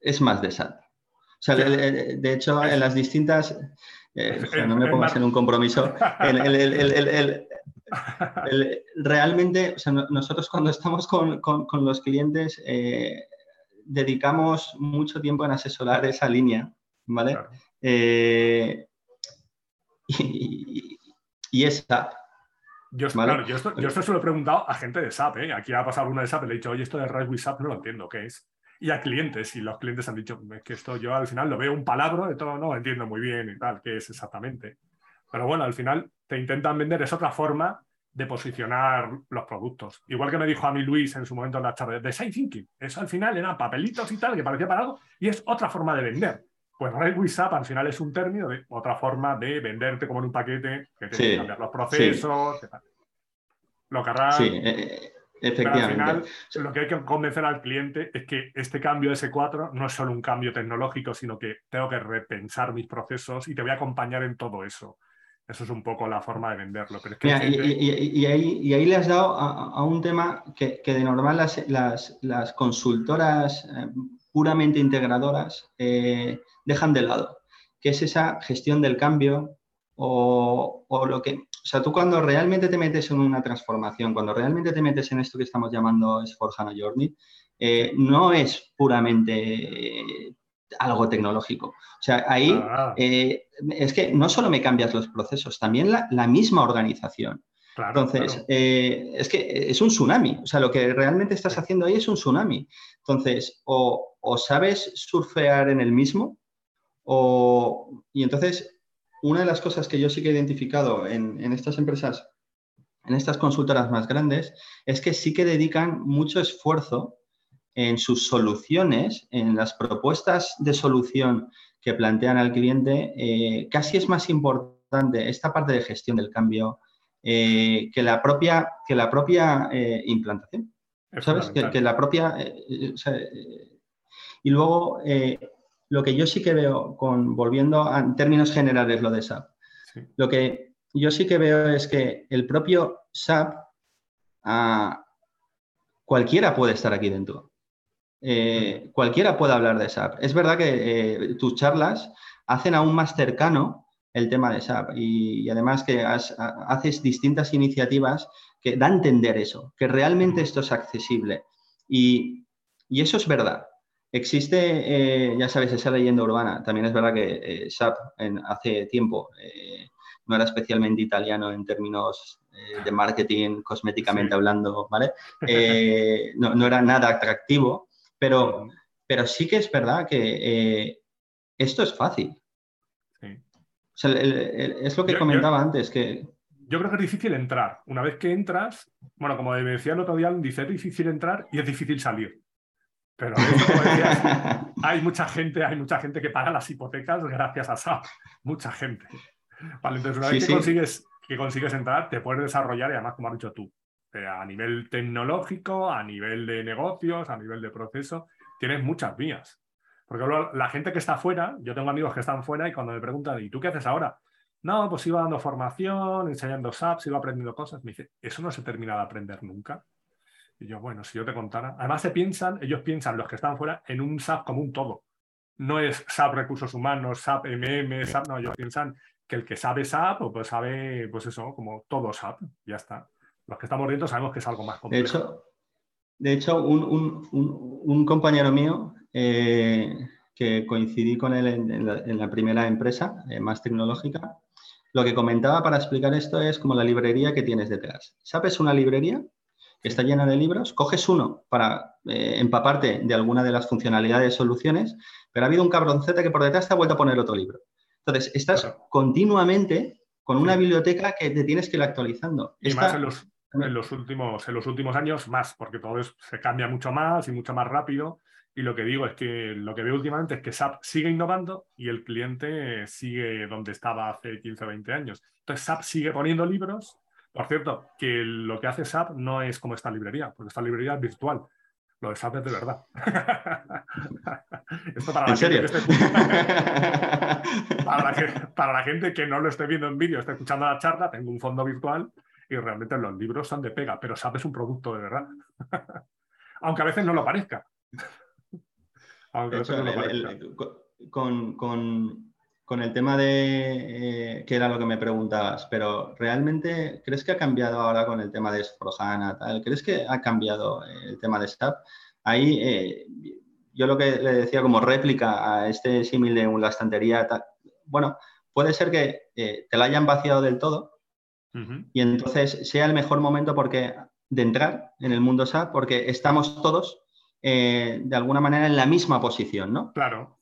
es más de SAP. O sea, de hecho, en las distintas... no me pongas en un compromiso. realmente, nosotros cuando estamos con, los clientes dedicamos mucho tiempo en asesorar esa línea, ¿vale? Eh, y, y, es SAP. Yo, claro, yo, esto, yo se lo he preguntado a gente de SAP, ¿eh? Aquí ha pasado una de SAP y le he dicho, oye, esto de with SAP no lo entiendo, ¿qué es? Y a clientes, y los clientes han dicho, es que esto yo al final lo veo un palabra de todo, no lo entiendo muy bien y tal, ¿qué es exactamente? Pero bueno, al final te intentan vender, es otra forma de posicionar los productos. Igual que me dijo a mí Luis en su momento en la charla de Design Thinking. Eso al final eran papelitos y tal, que parecía para algo, y es otra forma de vender. Pues Red with al final es un término de otra forma de venderte como en un paquete, que te que cambiar los procesos. Lo querrás. Sí, eh, efectivamente. al final, lo que hay que convencer al cliente es que este cambio de S4 no es solo un cambio tecnológico, sino que tengo que repensar mis procesos y te voy a acompañar en todo eso. Eso es un poco la forma de venderlo. y, ahí, le has dado a, un tema que, de normal las, consultoras eh, puramente integradoras eh, dejan de lado, que es esa gestión del cambio o, lo que... O sea, tú cuando realmente te metes en una transformación, cuando realmente te metes en esto que estamos llamando S4HANA Journey, eh, no es puramente algo tecnológico. O sea, ahí ah. eh, es que no solo me cambias los procesos, también la, misma organización. Entonces, eh, es que es un tsunami. O sea, lo que realmente estás haciendo ahí es un tsunami. Entonces, o, sabes surfear en el mismo, o, y entonces, una de las cosas que yo sí que he identificado en, en estas empresas, en estas consultoras más grandes, es que sí que dedican mucho esfuerzo en sus soluciones, en las propuestas de solución que plantean al cliente, eh, casi es más importante esta parte de gestión del cambio eh, que la propia, que la propia eh, implantación. ¿Sabes? Que, la propia... y luego, lo que yo sí que veo, con, volviendo a en términos generales lo de SAP, lo que yo sí que veo es que el propio SAP, ah, cualquiera puede estar aquí dentro. Eh, cualquiera puede hablar de SAP. Es verdad que eh, tus charlas hacen aún más cercano el tema de SAP y, además que haces distintas iniciativas que dan a entender eso, que realmente esto es accesible. Y, eso es verdad. Existe, eh, ya sabes, esa leyenda urbana. También es verdad que SAP hace tiempo no era especialmente italiano en términos de marketing, cosméticamente hablando, ¿vale? no, no, era nada atractivo pero, pero sí que es verdad que eh, esto es fácil. es lo que comentaba antes, que... Yo creo que es difícil entrar. Una vez que entras, bueno, como decía el otro día, dice, es difícil entrar y es difícil salir. Pero hay mucha gente, hay mucha gente que paga las hipotecas gracias a SAP. Mucha gente. Vale, entonces una vez que, consigues, que consigues entrar, te puedes desarrollar y además, como has dicho tú, eh, a nivel tecnológico, a nivel de negocios, a nivel de proceso, tienes muchas vías. Porque la gente que está fuera, yo tengo amigos que están fuera y cuando me preguntan, ¿y tú qué haces ahora? No, pues iba dando formación, enseñando SAPs, iba aprendiendo cosas. Me dice, eso no se termina de aprender nunca. Y yo, bueno, si yo te contara. Además, se piensan, ellos piensan, los que están fuera, en un SAP como un todo. No es SAP recursos humanos, SAP MM, SAP, no, ellos piensan que el que sabe SAP, pues sabe, pues eso, como todo SAP, ya está. Los que estamos dentro sabemos que es algo más complejo. De hecho, de hecho un, compañero mío eh, que coincidí con él en, la, primera empresa eh, más tecnológica, lo que comentaba para explicar esto es como la librería que tienes detrás. SAP es una librería que está llena de libros, coges uno para eh, empaparte de alguna de las funcionalidades, soluciones, pero ha habido un cabroncete que por detrás te ha vuelto a poner otro libro. Entonces, estás continuamente con una biblioteca que te tienes que ir actualizando. Y más en los, últimos, en los últimos años, más, porque todo se cambia mucho más y mucho más rápido. Y lo que digo es que lo que veo últimamente es que SAP sigue innovando y el cliente sigue donde estaba hace 15 o 20 años. Entonces SAP sigue poniendo libros por cierto, que lo que hace SAP no es como esta librería, porque esta librería es virtual. Lo de SAP es de verdad. Esto para la, gente que para, la gente que no lo esté viendo en vídeo, esté escuchando la charla, tengo un fondo virtual y realmente los libros son de pega, pero SAP es un producto de verdad. Aunque a veces no lo parezca. Aunque a veces no lo parezca. con, con con el tema de, eh, que era lo que me preguntabas, pero ¿realmente crees que ha cambiado ahora con el tema de Sforjana, tal? ¿Crees que ha cambiado el tema de SAP? Ahí, eh, yo lo que le decía como réplica a este símil de la estantería, bueno, puede ser que eh, te la hayan vaciado del todo y entonces sea el mejor momento porque, de entrar en el mundo SAP porque estamos todos de alguna manera en la misma posición, ¿no? Claro.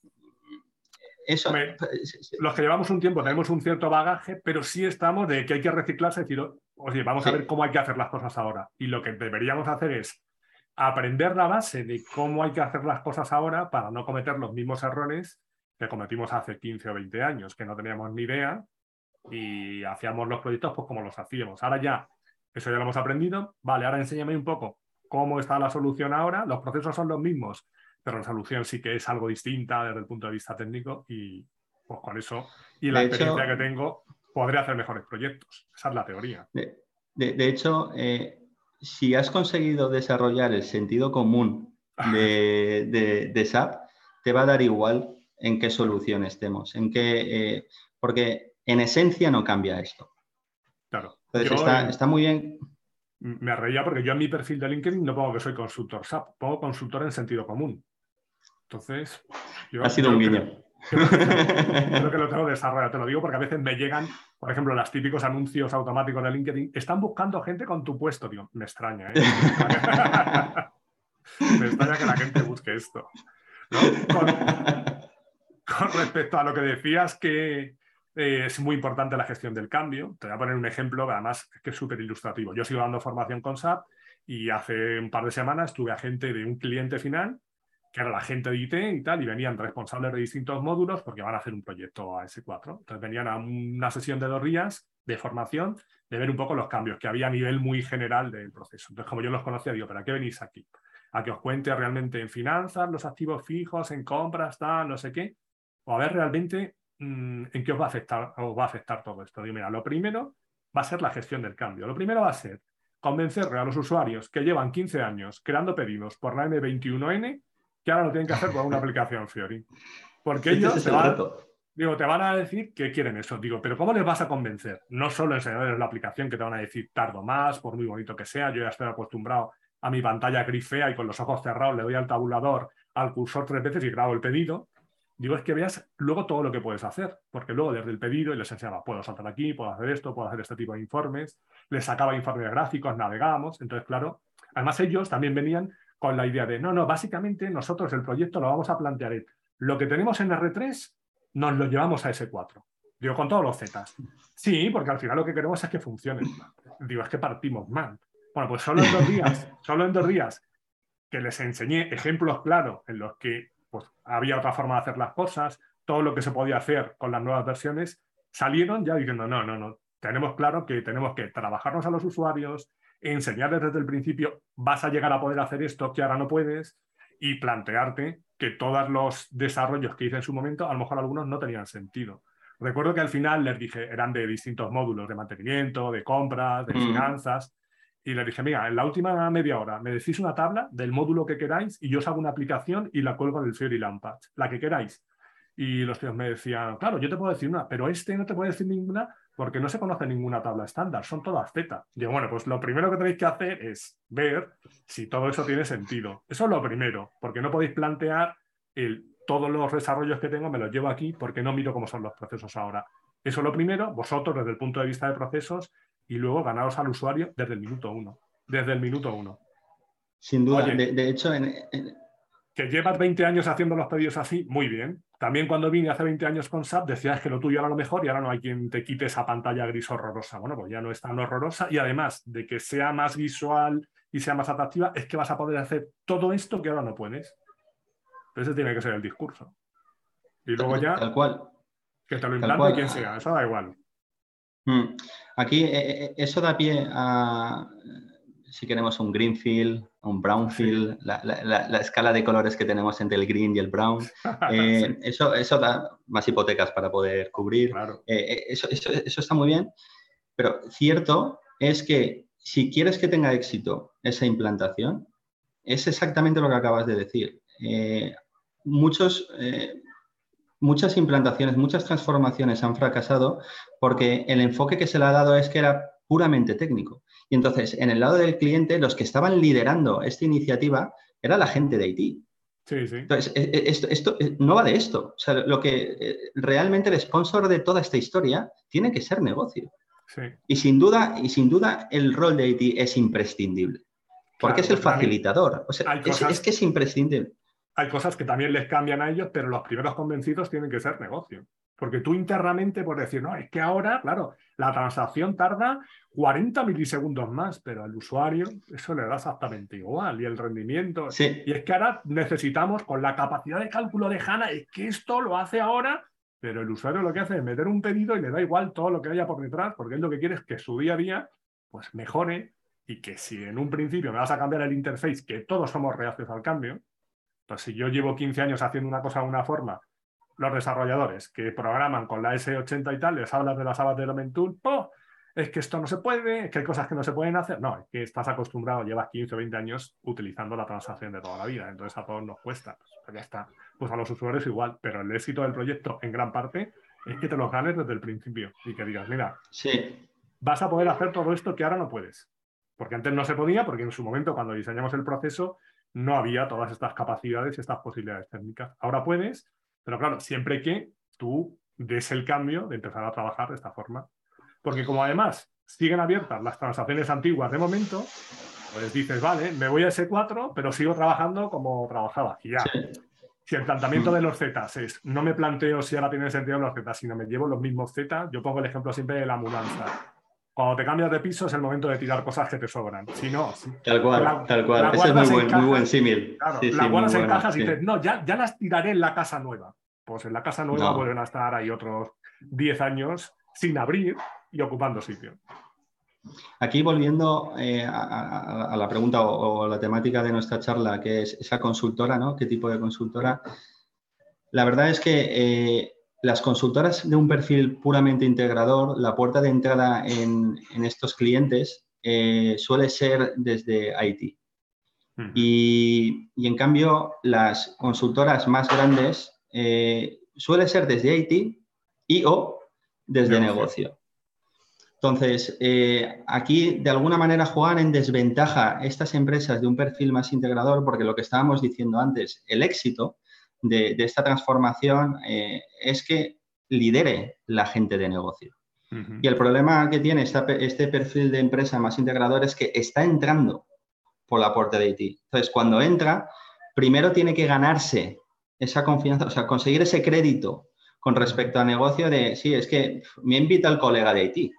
Pues, los que llevamos un tiempo tenemos un cierto bagaje, pero sí estamos de que hay que reciclarse decir, oye, vamos a ver cómo hay que hacer las cosas ahora. Y lo que deberíamos hacer es aprender la base de cómo hay que hacer las cosas ahora para no cometer los mismos errores que cometimos hace 15 o 20 años, que no teníamos ni idea y hacíamos los proyectos pues como los hacíamos. Ahora ya, eso ya lo hemos aprendido. Vale, ahora enséñame un poco cómo está la solución ahora. Los procesos son los mismos, pero la solución sí que es algo distinta desde el punto de vista técnico y pues con eso y la experiencia que tengo podré hacer mejores proyectos. Esa es la teoría. De, hecho, eh, si has conseguido desarrollar el sentido común de, SAP, te va a dar igual en qué solución estemos, en qué, eh, porque en esencia no cambia esto. Claro. Entonces está, muy bien. Me reía porque yo en mi perfil de LinkedIn no pongo que soy consultor SAP, pongo consultor en sentido común. Entonces, ha sido un guiño. Creo que lo tengo desarrollado, te lo digo porque a veces me llegan, por ejemplo, los típicos anuncios automáticos de LinkedIn, están buscando gente con tu puesto, tío. Me extraña, ¿eh? me extraña que la gente busque esto. Con, respecto a lo que decías que eh, es muy importante la gestión del cambio, te voy a poner un ejemplo, además que es súper ilustrativo. Yo sigo dando formación con SAP y hace un par de semanas tuve a gente de un cliente final que era la gente de IT y tal, y venían responsables de distintos módulos porque van a hacer un proyecto AS4. Entonces venían a una sesión de dos días de formación, de ver un poco los cambios que había a nivel muy general del proceso. Entonces, como yo los conocía, digo, ¿pero a qué venís aquí? ¿A que os cuente realmente en finanzas, los activos fijos, en compras, tal, no sé qué? O a ver realmente mm, en qué os va a afectar, os va a afectar todo esto. Digo, mira, lo primero va a ser la gestión del cambio. Lo primero va a ser convencer a los usuarios que llevan 15 años creando pedidos por la M21N que ahora lo tienen que hacer con una aplicación Fiori. Porque ellos te van, digo, te van a decir que quieren eso. Digo, pero ¿cómo les vas a convencer? No solo enseñarles la aplicación que te van a decir tardo más, por muy bonito que sea. Yo ya estoy acostumbrado a mi pantalla grifea y con los ojos cerrados le doy al tabulador, al cursor tres veces y grabo el pedido. Digo, es que veas luego todo lo que puedes hacer, porque luego desde el pedido y les enseñaba, puedo saltar aquí, puedo hacer esto, puedo hacer este tipo de informes, les sacaba informes gráficos, navegamos, entonces claro, además ellos también venían con la idea de, no, no, básicamente nosotros el proyecto lo vamos a plantear lo que tenemos en R3 nos lo llevamos a S4. Digo, con todos los Z. Sí, porque al final lo que queremos es que funcione. Digo, es que partimos mal. Bueno, pues solo en dos días, solo en dos días que les enseñé ejemplos claros en los que pues, había otra forma de hacer las cosas, todo lo que se podía hacer con las nuevas versiones, salieron ya diciendo, no, no, no, tenemos claro que tenemos que trabajarnos a los usuarios, enseñarles desde el principio, vas a llegar a poder hacer esto que ahora no puedes, y plantearte que todos los desarrollos que hice en su momento, a lo mejor algunos no tenían sentido. Recuerdo que al final les dije, eran de distintos módulos, de mantenimiento, de compras, de mm. finanzas, y les dije, mira, en la última media hora me decís una tabla del módulo que queráis y yo os hago una aplicación y la cuelgo en el Fiori Lampage, la que queráis. Y los tíos me decían, claro, yo te puedo decir una, pero este no te puede decir ninguna porque no se conoce ninguna tabla estándar, son todas Z. Digo, bueno, pues lo primero que tenéis que hacer es ver si todo eso tiene sentido. Eso es lo primero, porque no podéis plantear el, todos los desarrollos que tengo, me los llevo aquí porque no miro cómo son los procesos ahora. Eso es lo primero, vosotros desde el punto de vista de procesos y luego ganaros al usuario desde el minuto uno. Desde el minuto uno. Sin duda, de, hecho, en, que llevas 20 años haciendo los pedidos así, muy bien. También cuando vine hace 20 años con SAP decías que lo tuyo era lo mejor y ahora no hay quien te quite esa pantalla gris horrorosa. Bueno, pues ya no es tan horrorosa y además de que sea más visual y sea más atractiva, es que vas a poder hacer todo esto que ahora no puedes. Ese tiene que ser el discurso. Y luego ya... Tal cual. Que te lo implante quien sea, eso da igual. Mm. Aquí eh, eh, eso da pie a, si queremos un greenfield, un brownfield, la, la, escala de colores que tenemos entre el green y el brown. Eh, eso, eso da más hipotecas para poder cubrir. Eh, eh, eso, eso, eso, está muy bien, pero cierto es que si quieres que tenga éxito esa implantación, es exactamente lo que acabas de decir. muchos, muchas implantaciones, muchas transformaciones han fracasado porque el enfoque que se le ha dado es que era puramente técnico. Y entonces, en el lado del cliente, los que estaban liderando esta iniciativa era la gente de Haití. Sí, sí. Entonces, e, e, esto, esto, e, no va de esto. O sea, lo que eh, realmente el sponsor de toda esta historia tiene que ser negocio. Sí. Y sin duda, y sin duda, el rol de Haití es imprescindible. Porque es el facilitador. O sea, es, que es imprescindible. Hay cosas que también les cambian a ellos, pero los primeros convencidos tienen que ser negocio. Porque tú internamente puedes decir, no, es que ahora, claro, la transacción tarda 40 milisegundos más, pero al usuario eso le da exactamente igual y el rendimiento. Y es que ahora necesitamos, con la capacidad de cálculo de HANA, es que esto lo hace ahora, pero el usuario lo que hace es meter un pedido y le da igual todo lo que haya por detrás, porque él lo que quiere es que su día a día pues mejore y que si en un principio me vas a cambiar el interface, que todos somos reacios al cambio, pues si yo llevo 15 años haciendo una cosa de una forma los desarrolladores que programan con la S80 y tal, les hablas de las habas de Element Tool, ¡oh! es que esto no se puede, es que hay cosas que no se pueden hacer. No, es que estás acostumbrado, llevas 15 o 20 años utilizando la transacción de toda la vida, entonces a todos nos cuesta. Pues ya está. Pues a los usuarios igual, pero el éxito del proyecto en gran parte es que te lo ganes desde el principio y que digas, mira, sí. vas a poder hacer todo esto que ahora no puedes. Porque antes no se podía, porque en su momento cuando diseñamos el proceso no había todas estas capacidades y estas posibilidades técnicas. Ahora puedes pero claro, siempre que tú des el cambio de empezar a trabajar de esta forma. Porque como además siguen abiertas las transacciones antiguas de momento, pues dices, vale, me voy a S4, pero sigo trabajando como trabajaba. Y ya, si el planteamiento de los Z es, no me planteo si ahora tiene sentido los Z, sino me llevo los mismos Z, yo pongo el ejemplo siempre de la mudanza. Cuando te cambias de piso es el momento de tirar cosas que te sobran. Si no, tal cual, tal cual. Ese es muy buen, muy buen símil. Claro, la guardas en cajas y dices, no, ya, ya las tiraré en la casa nueva pues en la casa nueva vuelven a estar ahí otros 10 años sin abrir y ocupando sitio. Aquí volviendo eh, a, la pregunta o, la temática de nuestra charla, que es esa consultora, ¿no? ¿Qué tipo de consultora? La verdad es que eh, las consultoras de un perfil puramente integrador, la puerta de entrada en, estos clientes eh, suele ser desde IT. y, y, en cambio, las consultoras más grandes eh, suele ser desde IT y o desde negocio. Entonces, eh, aquí de alguna manera juegan en desventaja estas empresas de un perfil más integrador porque lo que estábamos diciendo antes, el éxito de, esta transformación eh, es que lidere la gente de negocio. Y el problema que tiene este perfil de empresa más integrador es que está entrando por la puerta de IT. Entonces, cuando entra, primero tiene que ganarse esa confianza, o sea, conseguir ese crédito con respecto al negocio de, sí, es que me invita el colega de Haití,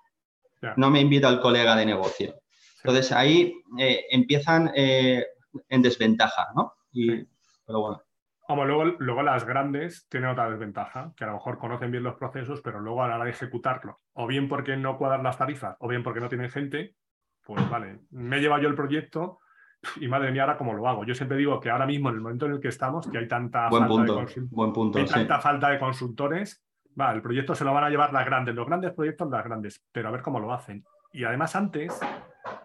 no me invita el colega de negocio. Entonces ahí eh, empiezan eh, en desventaja, ¿no? Y, Pero bueno. Como luego, luego las grandes tienen otra desventaja, que a lo mejor conocen bien los procesos, pero luego a la hora de ejecutarlo, o bien porque no cuadran las tarifas, o bien porque no tienen gente, pues vale, me lleva yo el proyecto, y madre mía, ahora cómo lo hago. Yo siempre digo que ahora mismo, en el momento en el que estamos, que hay tanta, falta, de buen punto, tanta falta de consultores, va, el proyecto se lo van a llevar las grandes, los grandes proyectos las grandes, pero a ver cómo lo hacen. Y además antes,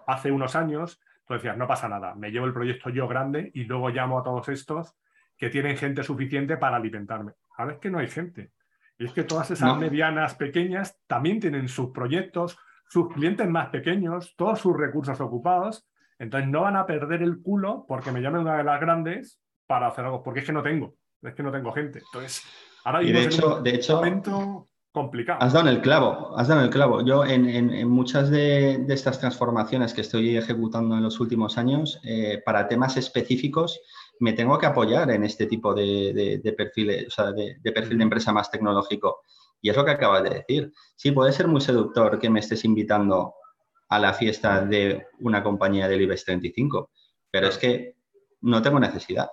hace unos años, tú decías, no pasa nada, me llevo el proyecto yo grande y luego llamo a todos estos que tienen gente suficiente para alimentarme. Ahora es que no hay gente. Y es que todas esas medianas pequeñas también tienen sus proyectos, sus clientes más pequeños, todos sus recursos ocupados. Entonces no van a perder el culo porque me llamen una de las grandes para hacer algo, porque es que no tengo, es que no tengo gente. Entonces, ahora y de hecho, de hecho, momento complicado. Has dado en el clavo, has dado en el clavo. Yo en, muchas de, estas transformaciones que estoy ejecutando en los últimos años, eh, para temas específicos, me tengo que apoyar en este tipo de, perfiles, o sea, de, perfil de empresa más tecnológico. Y es lo que acabas de decir. Sí, puede ser muy seductor que me estés invitando a la fiesta de una compañía del IBEX 35, pero es que no tengo necesidad.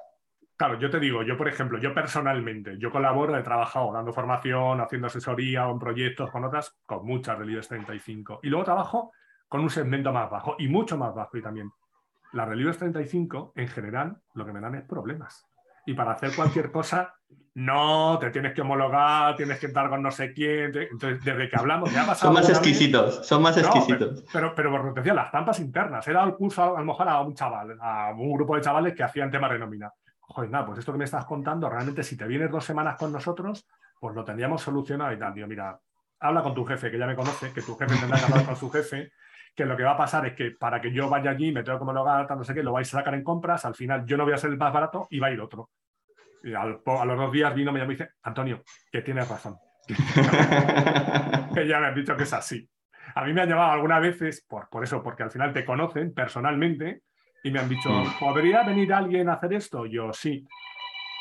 Claro, yo te digo, yo por ejemplo, yo personalmente, yo colaboro, he trabajado dando formación, haciendo asesoría o en proyectos con otras, con muchas del IBEX 35. Y luego trabajo con un segmento más bajo y mucho más bajo y también las Relieves 35, en general, lo que me dan es problemas. Y para hacer cualquier cosa, no, te tienes que homologar, tienes que estar con no sé quién. Entonces, desde que hablamos, ya ha pasado. Son más exquisitos, son más exquisitos. pero, pero, por lo que decía, las trampas internas. Era el curso, a lo mejor, a un chaval, a un grupo de chavales que hacían temas de nómina. Joder, nada, pues esto que me estás contando, realmente, si te vienes dos semanas con nosotros, pues lo tendríamos solucionado y tal. Digo, mira, habla con tu jefe, que ya me conoce, que tu jefe tendrá que hablar con su jefe que lo que va a pasar es que para que yo vaya allí, me tengo que homologar, no sé qué, lo vais a sacar en compras, al final yo no voy a ser el más barato y va a ir otro. Y a los dos días vino, me llamó y dice, Antonio, que tienes razón. que ya me han dicho que es así. A mí me han llamado algunas veces, por, por eso, porque al final te conocen personalmente y me han dicho, ¿podría venir alguien a hacer esto? Yo sí,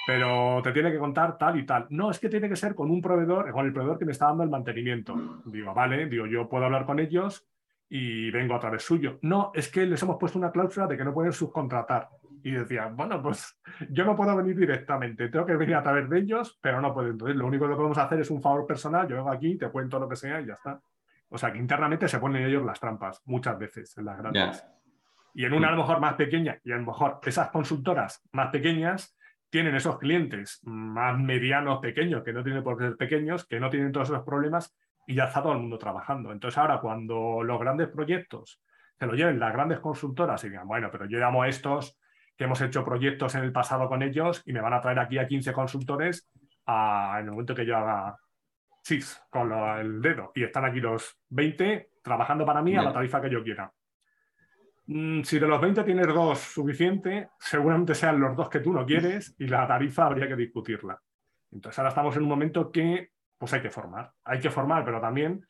pero te tiene que contar tal y tal. No, es que tiene que ser con un proveedor, con el proveedor que me está dando el mantenimiento. Digo, vale, digo, yo puedo hablar con ellos y vengo a través suyo. No, es que les hemos puesto una cláusula de que no pueden subcontratar. Y decía, bueno, pues yo no puedo venir directamente, tengo que venir a través de ellos, pero no puedo. Entonces, lo único que podemos hacer es un favor personal, yo vengo aquí, te cuento lo que sea y ya está. O sea, que internamente se ponen ellos las trampas, muchas veces, en las grandes. Y en una a lo mejor más pequeña, y a lo mejor esas consultoras más pequeñas tienen esos clientes más medianos, pequeños, que no tienen por qué ser pequeños, que no tienen todos esos problemas y ya está todo el mundo trabajando. Entonces ahora cuando los grandes proyectos se lo lleven las grandes consultoras y digan, bueno, pero yo llamo a estos que hemos hecho proyectos en el pasado con ellos y me van a traer aquí a 15 consultores en el momento que yo haga SIS con el dedo y están aquí los 20 trabajando para mí a la tarifa que yo quiera. Mm, si de los 20 tienes dos suficiente, seguramente sean los dos que tú no quieres y la tarifa habría que discutirla. Entonces ahora estamos en un momento que pues hay que formar. Hay que formar, pero también,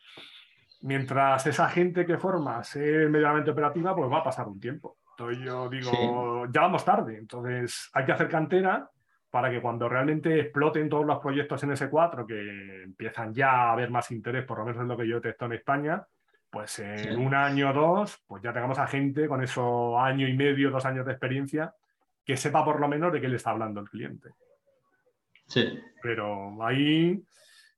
mientras esa gente que forma sea medianamente operativa, pues va a pasar un tiempo. Entonces yo digo, ya vamos tarde, entonces hay que hacer cantera para que cuando realmente exploten todos los proyectos en S4, que empiezan ya a haber más interés, por lo menos es lo que yo detecto en España, pues en un año o dos, pues ya tengamos a gente con esos año y medio, dos años de experiencia, que sepa por lo menos de qué le está hablando el cliente. Sí. Pero ahí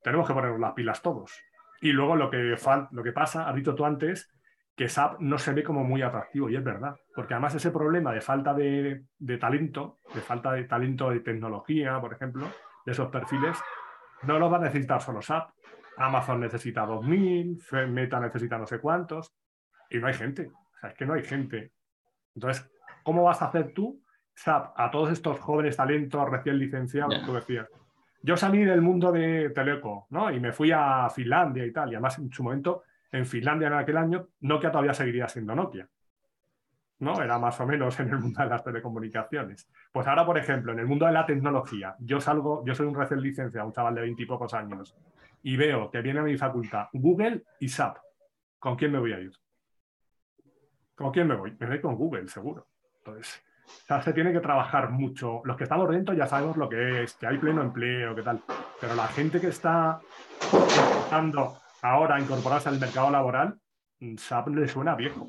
tenemos que poner las pilas todos. Y luego lo que, lo que pasa, has dicho tú antes, que SAP no se ve como muy atractivo, y es verdad, porque además ese problema de falta de, talento, de falta de talento de tecnología, por ejemplo, de esos perfiles, no lo va a necesitar solo SAP. Amazon necesita 2.000, Meta necesita no sé cuántos, y no hay gente. O sea, es que no hay gente. Entonces, ¿cómo vas a hacer tú, SAP, a todos estos jóvenes talentos recién licenciados, tú decías, yo salí del mundo de Teleco, ¿no? Y me fui a Finlandia y tal. Y además, en su momento, en Finlandia en aquel año, Nokia todavía seguiría siendo Nokia. ¿no? Era más o menos en el mundo de las telecomunicaciones. Pues ahora, por ejemplo, en el mundo de la tecnología, yo salgo, yo soy un recién licenciado, un chaval de veintipocos años, y veo que viene a mi facultad Google y SAP. ¿Con quién me voy a ir? ¿Con quién me voy? Me voy con Google, seguro. Entonces, se tiene que trabajar mucho. Los que estamos dentro ya sabemos lo que es, que hay pleno empleo, qué tal. Pero la gente que está empezando ahora a incorporarse al mercado laboral, mm, SAP le suena viejo.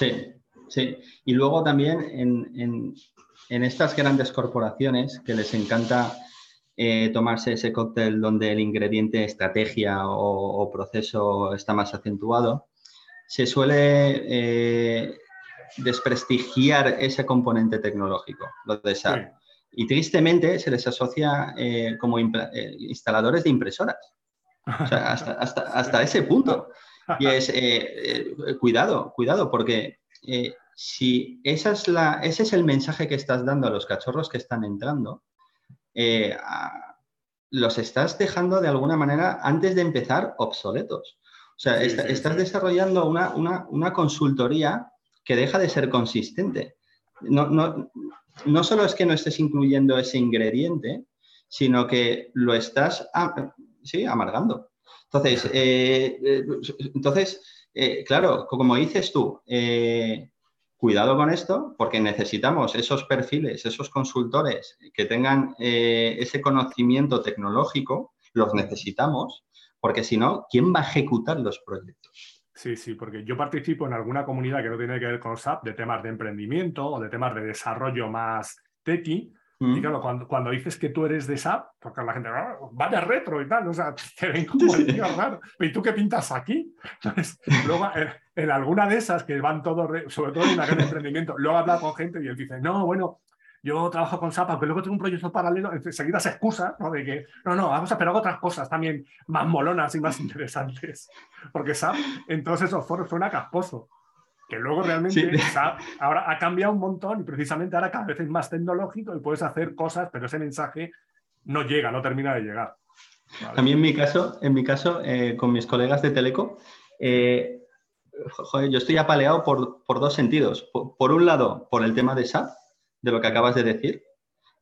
Sí, sí. Y luego también en, estas grandes corporaciones que les encanta eh, tomarse ese cóctel donde el ingrediente estrategia o, proceso está más acentuado, se suele eh, desprestigiar ese componente tecnológico, lo de SAP. Y tristemente se les asocia eh, como eh, instaladores de impresoras. hasta, ese punto. Y es, eh, cuidado, cuidado, porque si esa es la, ese es el mensaje que estás dando a los cachorros que están entrando, los estás dejando de alguna manera, antes de empezar, obsoletos. O sea, estás desarrollando una, consultoría que deja de ser consistente. No, no, solo es que no estés incluyendo ese ingrediente, sino que lo estás sí, amargando. Entonces, eh, eh, entonces eh, claro, como dices tú, cuidado con esto, porque necesitamos esos perfiles, esos consultores que tengan ese conocimiento tecnológico, los necesitamos, porque si no, ¿quién va a ejecutar los proyectos? Sí, sí, porque yo participo en alguna comunidad que no tiene que ver con SAP de temas de emprendimiento o de temas de desarrollo más tequi. Y mm. claro, cuando, dices que tú eres de SAP, porque la gente, va ah, vaya retro y tal, o sea, te ven como el tío raro. ¿Y tú qué pintas aquí? Entonces, luego, en, alguna de esas que van todos, sobre todo en una gran emprendimiento, luego habla con gente y él dice, no, bueno, yo trabajo con SAP, pero luego tengo un proyecto paralelo, enseguida se excusa, ¿no? De que, no, no, vamos a, pero hago otras cosas también más molonas y más interesantes. Porque SAP en todos esos foros suena casposo. Que luego realmente SAP ahora ha cambiado un montón y precisamente ahora cada vez es más tecnológico y puedes hacer cosas, pero ese mensaje no llega, no termina de llegar. A mí en mi caso, en mi caso eh, con mis colegas de Teleco, eh, yo estoy apaleado por, por dos sentidos. por, un lado, por el tema de SAP, de lo que acabas de decir.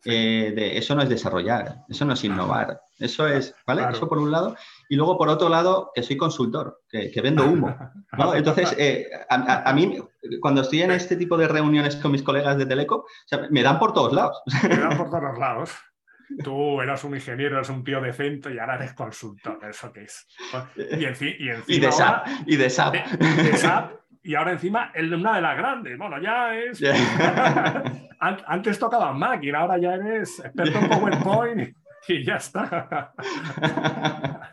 Eh, de, eso no es desarrollar, eso no es innovar, eso es, ¿vale? Eso por un lado. Y luego por otro lado, que soy consultor, que, vendo humo. Entonces, eh, a, mí, cuando estoy en este tipo de reuniones con mis colegas de Teleco, me dan por todos lados. Me dan por todos lados. Tú eras un ingeniero, eras un tío decente y ahora eres consultor. ¿Eso es? Y, en, y de SAP. y de SAP. de SAP y ahora encima el, una de las grandes. Bueno, ya es. Antes tocaba máquina, ahora ya eres experto en PowerPoint y ya está.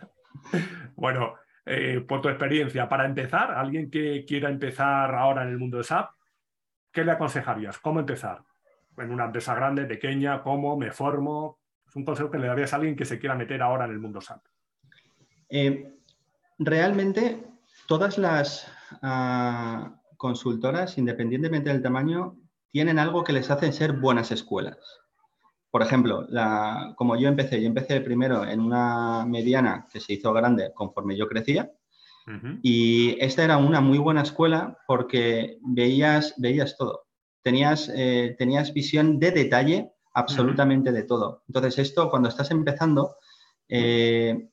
bueno, eh, por tu experiencia, para empezar, alguien que quiera empezar ahora en el mundo de SAP, ¿qué le aconsejarías? ¿Cómo empezar? En una empresa grande, pequeña, ¿cómo me formo? Es un consejo que le darías a alguien que se quiera meter ahora en el mundo SAP. Eh, realmente, todas las consultoras, independientemente del tamaño, tienen algo que les hace ser buenas escuelas. Por ejemplo, como yo empecé, yo empecé primero en una mediana que se hizo grande conforme yo crecía. Y esta era una muy buena escuela porque veías, veías todo. Tenías, eh, tenías visión de detalle absolutamente de todo. Entonces, esto cuando estás empezando, eh,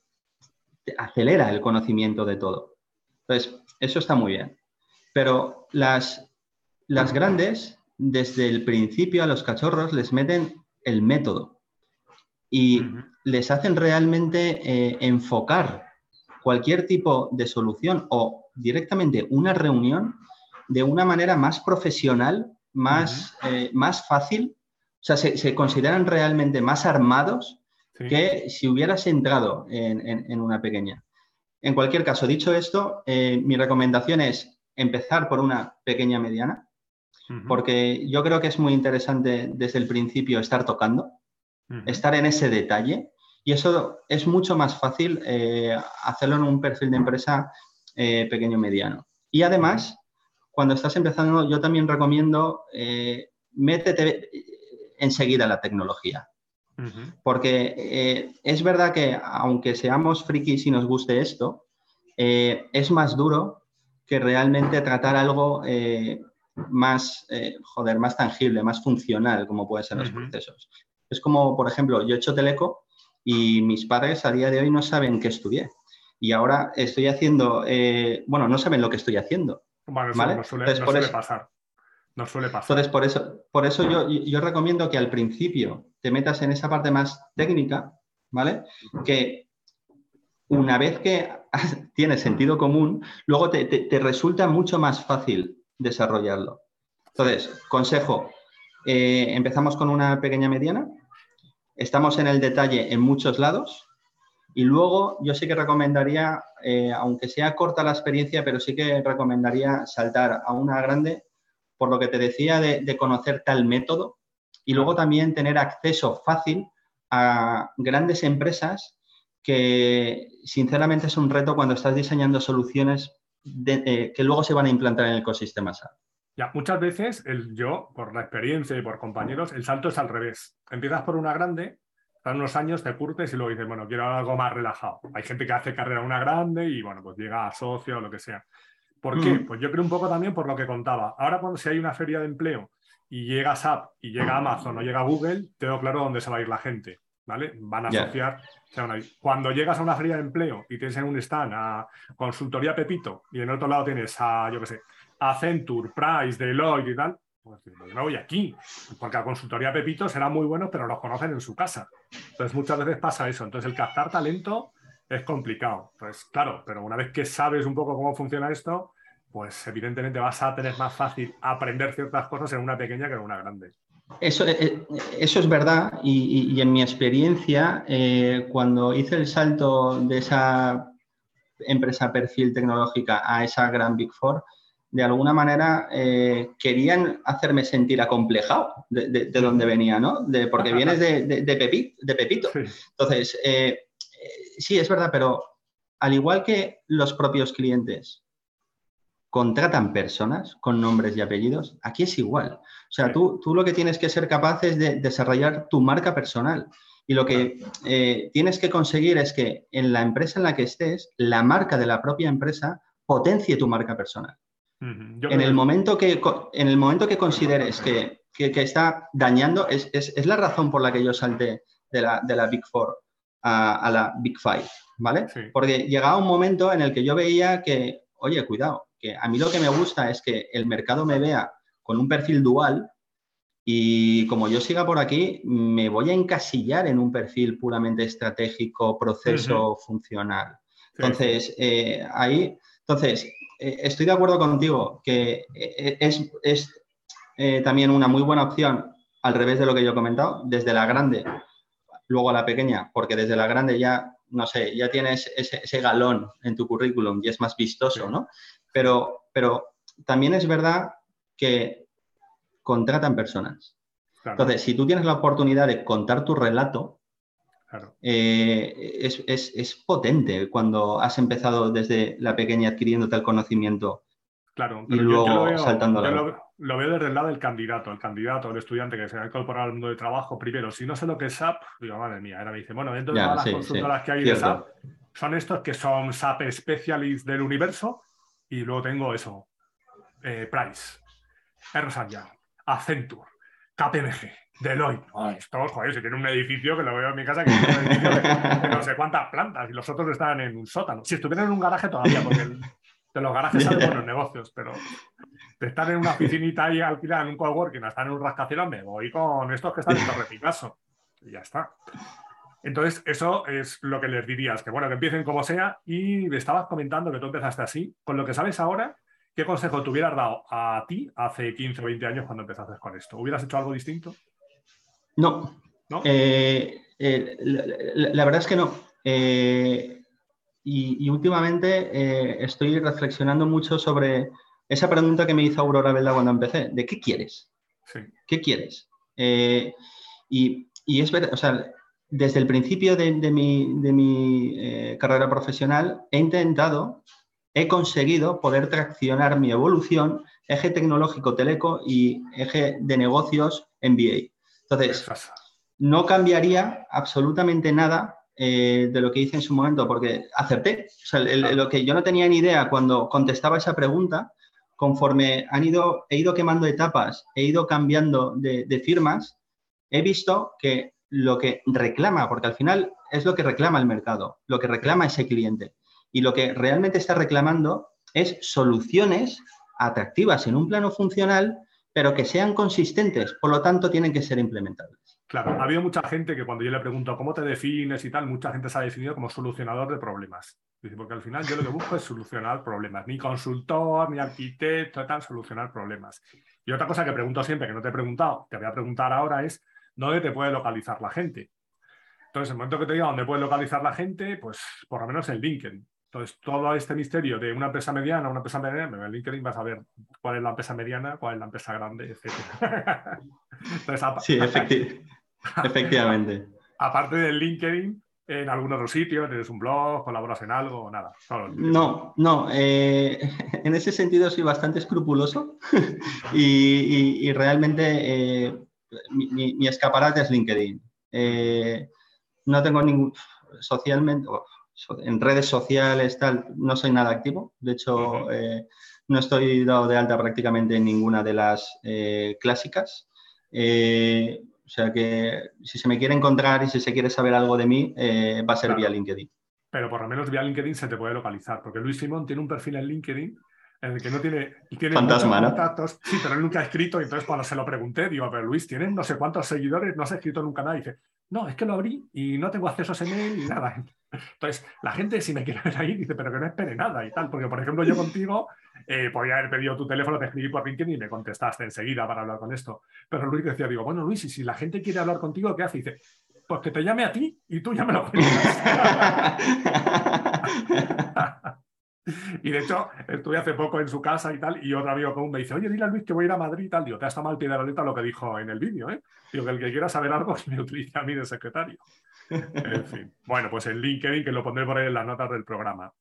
acelera el conocimiento de todo. Entonces, eso está muy bien. Pero las, las grandes, desde el principio a los cachorros les meten el método y les hacen realmente eh, enfocar cualquier tipo de solución o directamente una reunión de una manera más profesional, más, eh, más fácil. O sea, se, consideran realmente más armados que si hubieras entrado en una pequeña. En cualquier caso, dicho esto, eh, mi recomendación es empezar por una pequeña mediana, porque yo creo que es muy interesante desde el principio estar tocando, estar en ese detalle, y eso es mucho más fácil eh, hacerlo en un perfil de empresa eh, pequeño mediano. Y además, cuando estás empezando, yo también recomiendo métete enseguida en la tecnología. Porque eh, es verdad que aunque seamos frikis y nos guste esto, eh, es más duro que realmente tratar algo eh, más, joder, más tangible, más funcional, como pueden ser los procesos. Es como, por ejemplo, yo he hecho teleco y mis padres a día de hoy no saben qué estudié. Y ahora estoy haciendo, bueno, no saben lo que estoy haciendo. ¿vale? no suele, pasar. No suele pasar. Entonces, por eso, por eso yo, recomiendo que al principio te metas en esa parte más técnica, ¿vale? Que una vez que tienes sentido común, luego te, resulta mucho más fácil desarrollarlo. Entonces, consejo, eh, empezamos con una pequeña mediana, estamos en el detalle en muchos lados y luego yo sí que recomendaría, eh, aunque sea corta la experiencia, pero sí que recomendaría saltar a una grande por lo que te decía de, conocer tal método y luego también tener acceso fácil a grandes empresas que sinceramente es un reto cuando estás diseñando soluciones eh, que luego se van a implantar en el ecosistema SAP. Ya, muchas veces yo, por la experiencia y por compañeros, el salto es al revés. Empiezas por una grande dan unos años, te curtes y luego dices, bueno, quiero algo más relajado. Hay gente que hace carrera una grande y, bueno, pues llega a socio o lo que sea. ¿Por qué? Pues yo creo un poco también por lo que contaba. Ahora cuando si hay una feria de empleo y llega SAP y llega Amazon o llega Google, tengo claro dónde se va a ir la gente. ¿Vale? Van a asociar. Cuando llegas a una feria de empleo y tienes en un stand a consultoría Pepito y en otro lado tienes a, yo qué sé, Accenture, Price, Deloitte y tal, pues yo no voy aquí, porque la consultoría Pepito será muy bueno, pero los conocen en su casa. Entonces muchas veces pasa eso. Entonces el captar talento es complicado. Pues claro, pero una vez que sabes un poco cómo funciona esto, pues evidentemente vas a tener más fácil aprender ciertas cosas en una pequeña que en una grande. Eso, eh, eso es verdad y, en mi experiencia, eh, cuando hice el salto de esa empresa perfil tecnológica a esa gran Big Four, de alguna manera eh, querían hacerme sentir acomplejado de, de, donde venía, ¿no? De, porque vienes de, de, Pepito. Entonces, sí, es verdad, pero al igual que los propios clientes contratan personas con nombres y apellidos, aquí es igual. O sea, tú, tú lo que tienes que ser capaz es de desarrollar tu marca personal. Y lo que eh, tienes que conseguir es que en la empresa en la que estés, la marca de la propia empresa potencie tu marca personal. En, el momento que, en el momento que consideres que, está dañando, es, la razón por la que yo salté de la, de la Big Four a, la Big Five, ¿vale? Porque llegaba un momento en el que yo veía que, oye, cuidado, que a mí lo que me gusta es que el mercado me vea con un perfil dual y como yo siga por aquí, me voy a encasillar en un perfil puramente estratégico, proceso funcional. Entonces, eh, ahí, entonces, eh, estoy de acuerdo contigo que eh, es, también una muy buena opción, al revés de lo que yo he comentado, desde la grande, luego a la pequeña, porque desde la grande ya, no sé, ya tienes ese, galón en tu currículum y es más vistoso, ¿no? Pero, pero también es verdad que contratan personas. Entonces, si tú tienes la oportunidad de contar tu relato, eh, es, potente cuando has empezado desde la pequeña adquiriéndote el conocimiento. Claro, y luego lo veo, saltando lo, veo desde el lado del candidato, el candidato, el estudiante que se va a incorporar al mundo de trabajo. Primero, si no sé lo que es SAP, digo, madre mía, ahora me dice, bueno, dentro de todas las consultoras que hay de SAP, son estos que son SAP Specialists del universo, y luego tengo eso, eh, Price, Ernst Young, Accenture, KPMG, Deloitte. estos, joder, si tiene un edificio que lo veo en mi casa que tiene un edificio de, no sé cuántas plantas y los otros están en un sótano. Si estuvieran en un garaje todavía, porque de los garajes salen buenos negocios, pero de estar en una oficinita ahí alquilada en un coworking, estar en un rascacielos, me voy con estos que están en Torre Picasso. Y ya está. Entonces, eso es lo que les dirías, que bueno, que empiecen como sea. Y me estabas comentando que tú empezaste así. Con lo que sabes ahora, ¿qué consejo te hubieras dado a ti hace 15 o 20 años cuando empezaste con esto? ¿Hubieras hecho algo distinto? No. Eh, eh, la, verdad es que no. Eh, y, últimamente estoy reflexionando mucho sobre esa pregunta que me hizo Aurora Velda cuando empecé, de qué quieres. ¿Qué quieres? y, y, es verdad, o sea, desde el principio de, mi, eh, carrera profesional he intentado, he conseguido poder traccionar mi evolución eje tecnológico teleco y eje de negocios MBA. Entonces, no cambiaría absolutamente nada eh, de lo que hice en su momento, porque acerté. O sea, lo que yo no tenía ni idea cuando contestaba esa pregunta, conforme han ido, he ido quemando etapas, he ido cambiando de firmas, he visto que lo que reclama, porque al final es lo que reclama el mercado, lo que reclama ese cliente. Y lo que realmente está reclamando es soluciones atractivas en un plano funcional, pero que sean consistentes, por lo tanto tienen que ser implementables. Claro, ha habido mucha gente que cuando yo le pregunto cómo te defines y tal, mucha gente se ha definido como solucionador de problemas. porque al final yo lo que busco es solucionar problemas, ni consultor, ni arquitecto, tal, solucionar problemas. Y otra cosa que pregunto siempre, que no te he preguntado, te voy a preguntar ahora es, dónde te puede localizar la gente. Entonces, el momento que te diga dónde puede localizar la gente, pues por lo menos en LinkedIn. Entonces, todo este misterio de una empresa mediana, una empresa mediana, en LinkedIn vas a ver cuál es la empresa mediana, cuál es la empresa grande, etc. sí, efectivamente. Aparte del LinkedIn, en algún otro sitio, tienes un blog, colaboras en algo, nada. no, no. Eh, en ese sentido soy bastante escrupuloso y, realmente eh, mi, escaparate es LinkedIn. Eh, no tengo ningún, socialmente, en redes sociales, tal, no soy nada activo. De hecho, eh, no estoy dado de alta prácticamente en ninguna de las eh, clásicas. Eh, sea que si se me quiere encontrar y si se quiere saber algo de mí, va a ser vía LinkedIn. Pero por lo menos vía LinkedIn se te puede localizar, porque Luis Simón tiene un perfil en LinkedIn en el que no tiene, tiene Fantasma, ¿no? contactos. Sí, pero él nunca ha escrito. Y entonces, cuando se lo pregunté, digo, pero Luis, tienes no sé cuántos seguidores, no has escrito nunca nada. Y dice, no, es que lo abrí y no tengo acceso a ese mail y nada. Entonces, la gente, si me quiere ver ahí, dice, pero que no espere nada y tal. Porque, por ejemplo, yo contigo eh, podía haber pedido tu teléfono, te escribí por LinkedIn y me contestaste enseguida para hablar con esto. Pero Luis decía, digo, bueno, Luis, y si la gente quiere hablar contigo, ¿qué hace? Dice, pues que te llame a ti y tú ya me lo Y de hecho, estuve hace poco en su casa y tal, y otro amigo común me dice, oye, dile a Luis que voy a ir a Madrid y tal. Digo, te está mal pie de la letra lo que dijo en el vídeo, ¿eh? Digo, que el que quiera saber algo, que me utilice a mí de secretario. En fin. Bueno, pues el LinkedIn, que lo pondré por ahí en las notas del programa.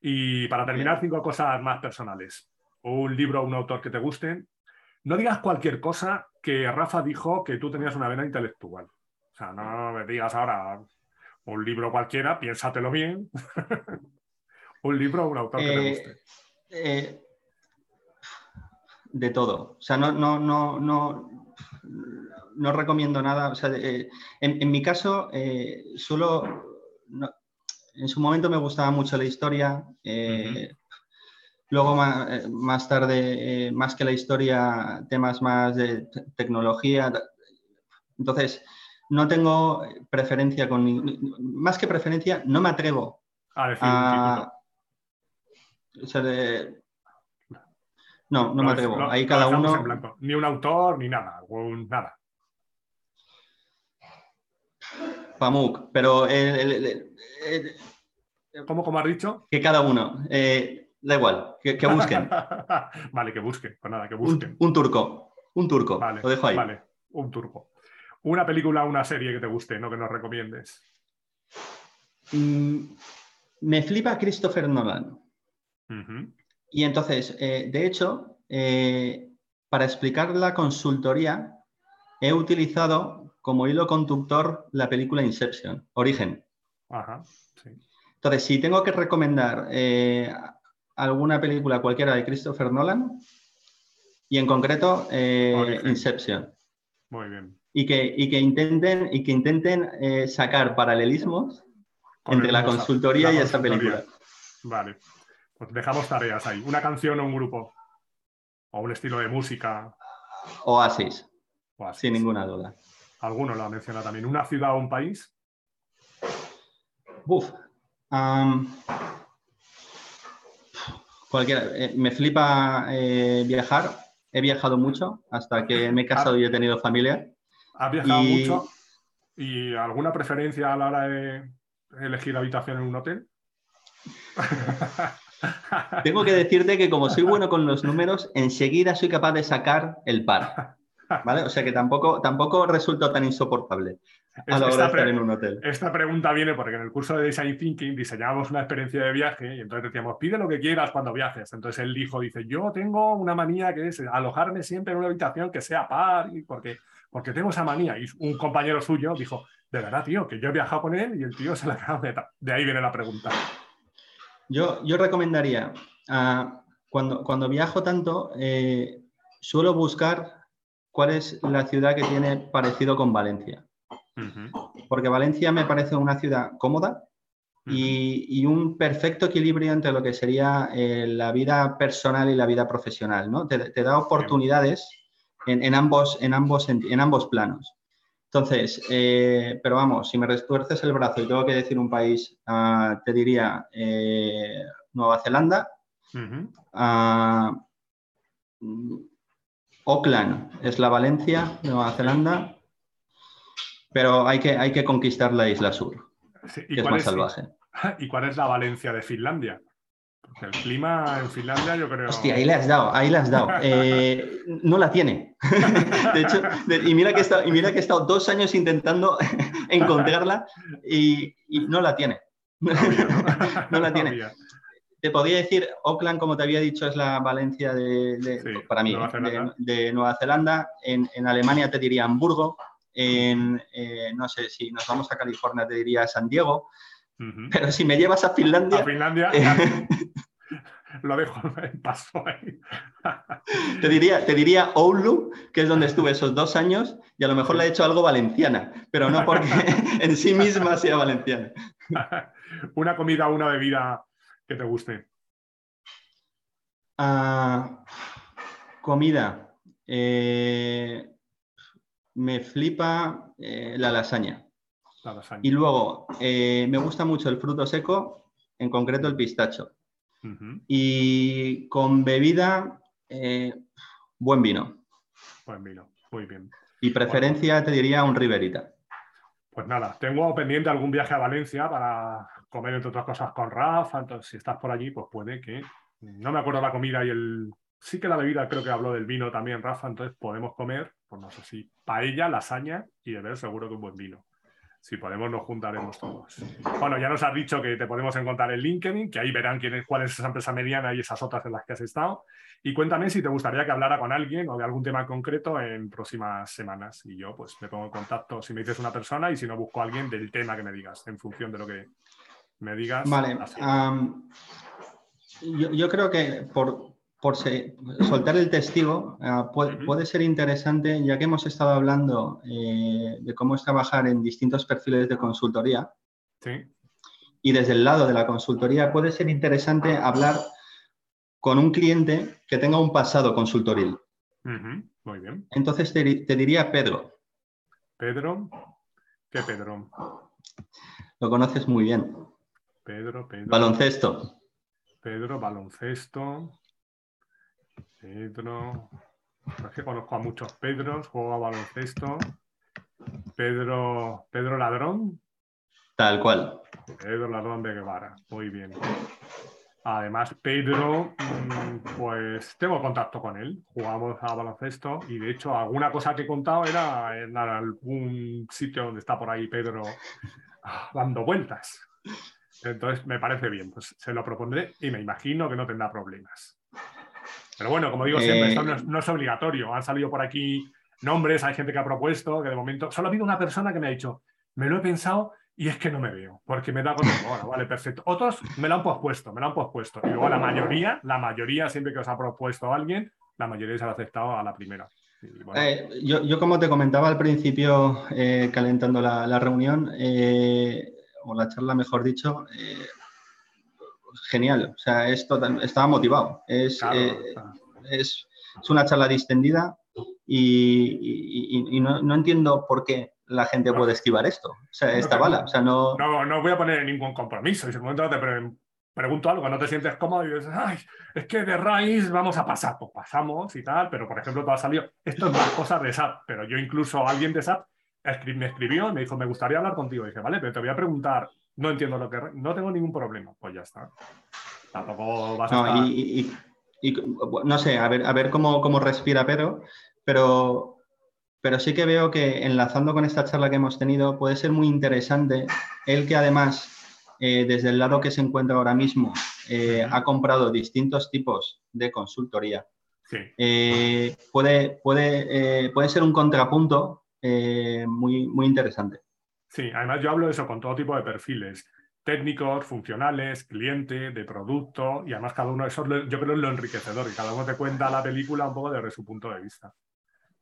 Y para terminar, cinco cosas más personales. Un libro o un autor que te guste. No digas cualquier cosa que Rafa dijo que tú tenías una vena intelectual. O sea, no me digas ahora un libro cualquiera, piénsatelo bien. un libro o un autor que te Eh, guste. eh, de todo. O sea, no, no, no, no, no recomiendo nada. O sea, eh, en, en mi caso, eh, solo. no- en su momento me gustaba mucho la historia. eh, Luego, eh, más, tarde, más que la historia, temas más de te- tecnología. Entonces, no tengo preferencia con. Más que preferencia, no me atrevo A decir a. o sea, de- no, no me atrevo. Ahí cada uno. en blanco. Ni un autor, ni nada. un- nada. Pamuk, pero el- el- el- el- ¿Cómo, como has dicho? que cada uno. eh, da igual, que, que busquen. vale, que busquen. Pues nada, que busquen. un turco. Un turco. Vale, Lo dejo ahí. Vale, un turco. Una película o una serie que te guste, no que nos recomiendes. Mm, me flipa Christopher Nolan. Ujú. Y entonces, eh, de hecho, eh, para explicar la consultoría, he utilizado como hilo conductor la película Inception, Origen. Ajá, sí. Entonces, si tengo que recomendar eh, alguna película cualquiera de Christopher Nolan, y en concreto. Inception, Muy bien. y que, y que intenten, y que intenten sacar paralelismos Con entre la consultoría la y esta consultoría. película. Vale. Pues dejamos tareas ahí. Una canción o un grupo. O un estilo de música. Oasis, O así. sin ninguna duda. Alguno lo ha mencionado también. ¿Una ciudad o un país? Uf. cualquiera. eh, me flipa eh, viajar. He viajado mucho hasta que me he casado y he tenido familia. ¿Has viajado Y- mucho? ¿Y alguna preferencia a la hora de elegir habitación en un hotel? Tengo que decirte que como soy bueno con los números, enseguida soy capaz de sacar el par. ¿Vale? O sea que tampoco, tampoco resulta tan insoportable a la hora de Esta estar en un hotel. Esta pregunta viene porque en el curso de Design Thinking diseñábamos una experiencia de viaje y entonces decíamos, pide lo que quieras cuando viajes. Entonces él dijo, dice, yo tengo una manía que es alojarme siempre en una habitación que sea par, porque, porque tengo esa manía. Y un compañero suyo dijo, de verdad, tío, que yo he viajado con él y el tío se la acaba de... ta-". De ahí viene la pregunta. Yo, yo recomendaría, ah, cuando, cuando viajo tanto, eh, suelo buscar cuál es la ciudad que tiene parecido con Valencia. Porque Valencia me parece una ciudad cómoda y, y un perfecto equilibrio entre lo que sería eh, la vida personal y la vida profesional. ¿no? Te, te da oportunidades en, en ambos, en, ambos, en ambos planos. Entonces, eh, pero vamos, si me retuerces el brazo y tengo que decir un país, ah, te diría eh, Nueva Zelanda, ah, Auckland es la Valencia, Nueva Zelanda, pero hay que, hay que conquistar la isla sur, Sí, que es más salvaje. ¿Y cuál es la Valencia de Finlandia? El clima en Finlandia yo creo... Hostia, ahí le has dado, ahí le has dado. Eh, no la tiene. De hecho, de- y, mira que he estado, y mira que he estado dos años intentando encontrarla y, y no la tiene. ¿no? No la tiene. Te podría decir, Auckland, como te había dicho, es la Valencia de, de- Sí, para mí, Nueva de Nueva Zelanda. En, en Alemania te diría Hamburgo. en, eh, no sé, si nos vamos a California te diría San Diego, pero si me llevas a Finlandia... A Finlandia, lo dejo en paso ahí. te, diría, te diría Oulu, que es donde estuve esos dos años, y a lo mejor le he hecho algo valenciana, pero no porque en sí misma sea valenciana. una comida o una bebida que te guste. Ah, comida. Eh, me flipa eh, la, lasaña. Y luego, eh, me gusta mucho el fruto seco, en concreto el pistacho. Y con bebida, buen vino. Buen vino, muy bien. Y preferencia, te diría, un Riverita. Pues nada, tengo pendiente algún viaje a Valencia para comer, entre otras cosas, con Rafa. Entonces, si estás por allí, pues puede que. No me acuerdo la comida y el. Sí que la bebida, creo que habló del vino también, Rafa. Entonces, podemos comer, pues no sé si paella, lasaña y beber seguro que un buen vino. Si podemos, nos juntaremos todos. Bueno, ya nos has dicho que te podemos encontrar en LinkedIn, que ahí verán quién es, cuál es esa empresa mediana y esas otras en las que has estado. Y cuéntame si te gustaría que hablara con alguien o de algún tema concreto en próximas semanas. Y yo, pues, me pongo en contacto si me dices una persona y si no, busco a alguien del tema que me digas, en función de lo que me digas. Vale. yo, creo que por, por soltar el testigo, ah, puede, ser interesante, ya que hemos estado hablando eh, de cómo es trabajar en distintos perfiles de consultoría. Y desde el lado de la consultoría puede ser interesante hablar con un cliente que tenga un pasado consultoril. Muy bien. Entonces te, diría Pedro. Pedro. ¿Qué Pedro? Lo conoces muy bien. Pedro, Pedro. Baloncesto. Pedro, baloncesto. Pedro. Es que conozco a muchos Pedros, juego a baloncesto. Pedro, Pedro Ladrón. Tal cual. Pedro Ladrón de Guevara. Muy bien. Además, Pedro, mm, pues tengo contacto con él. Jugamos a baloncesto y de hecho alguna cosa que he contado era en algún sitio donde está por ahí Pedro ah, dando vueltas. Entonces me parece bien, pues se lo propondré y me imagino que no tendrá problemas. Pero bueno, como digo siempre, esto eh, no es, obligatorio. Han salido por aquí nombres, hay gente que ha propuesto, que de momento solo ha habido una persona que me ha dicho, me lo he pensado y es que no me veo, porque me da con bueno, vale, perfecto. Otros me lo han pospuesto, me lo han pospuesto. Y luego la mayoría, la mayoría, siempre que os ha propuesto alguien, la mayoría se ha aceptado a la primera. Eh, yo, como te comentaba al principio, eh, calentando la, reunión, o la charla, mejor dicho, genial. O sea, estaba motivado. Es, eh, es, una charla distendida y, no, entiendo por qué la gente puede esquivar esto. O sea, esta bala. O sea, no... no... voy a poner ningún compromiso. Y si momento te pregunto algo, no te sientes cómodo y dices, ay, es que de raíz vamos a pasar. Pues pasamos y tal, pero por ejemplo, todo ha salido. Esto es más cosas de SAP, pero yo incluso alguien de SAP me escribió y me dijo, me gustaría hablar contigo. Y dije, vale, pero te voy a preguntar no entiendo lo que... No tengo ningún problema, pues ya está. Tampoco vas a... No, y, no sé, a ver, a ver cómo, cómo respira Pedro, pero, pero sí que veo que enlazando con esta charla que hemos tenido puede ser muy interesante el que además eh, desde el lado que se encuentra ahora mismo eh, ha comprado distintos tipos de consultoría. Sí. Eh, puede, puede, puede ser un contrapunto muy, muy interesante. Sí, además yo hablo de eso con todo tipo de perfiles, técnicos, funcionales, cliente, de producto, y además cada uno de esos yo creo es lo enriquecedor, y cada uno te cuenta la película un poco desde su punto de vista.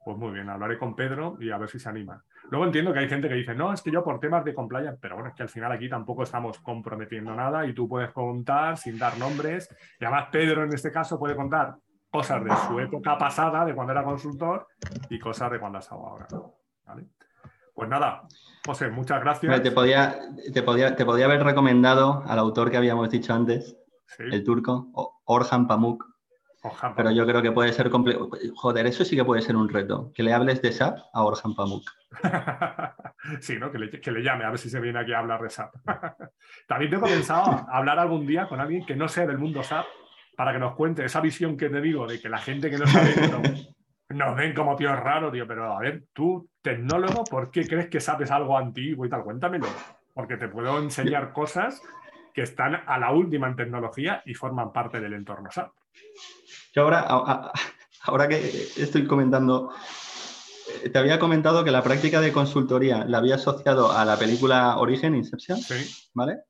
Pues muy bien, hablaré con Pedro y a ver si se anima. Luego entiendo que hay gente que dice, no, es que yo por temas de compliance, pero bueno, es que al final aquí tampoco estamos comprometiendo nada y tú puedes contar sin dar nombres. Y además Pedro en este caso puede contar cosas de su época pasada, de cuando era consultor, y cosas de cuando ha estado ahora. Pues nada, José, muchas gracias. Te podía, te, podía, te podía haber recomendado al autor que habíamos dicho antes, el turco, Orhan Pamuk. Pero yo creo que puede ser complejo. Joder, eso sí que puede ser un reto. Que le hables de SAP a Orhan Pamuk. sí, ¿no? Que le, llame a ver si se viene aquí a hablar de SAP. También tengo pensado hablar algún día con alguien que no sea del mundo SAP para que nos cuente esa visión que te digo de que la gente que no sabe nos ven como tíos raros, tío, pero a ver, tú, tecnólogo, ¿por qué crees que sabes algo antiguo y tal? Cuéntamelo, porque te puedo enseñar cosas que están a la última en tecnología y forman parte del entorno SAP. Yo ahora, ahora que estoy comentando te había comentado que la práctica de consultoría la había asociado a la película Origen, Inception, Sí. ¿vale?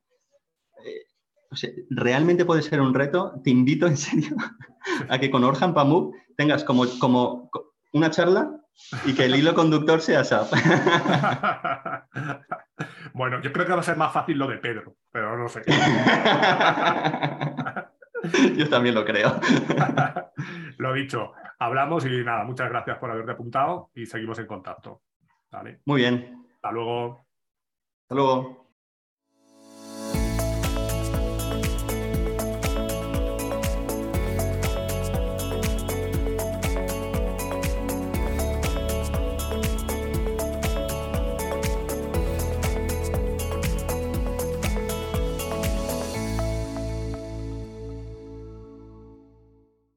Eh, o sea, realmente puede ser un reto. Te invito en serio a que con Orhan Pamuk tengas como, como co- una charla y que el hilo conductor sea SAP. bueno, yo creo que va a ser más fácil lo de Pedro, pero no sé. Yo también lo creo. lo dicho, hablamos y nada, muchas gracias por haberte apuntado y seguimos en contacto. Vale, Muy bien. hasta luego. Hasta luego.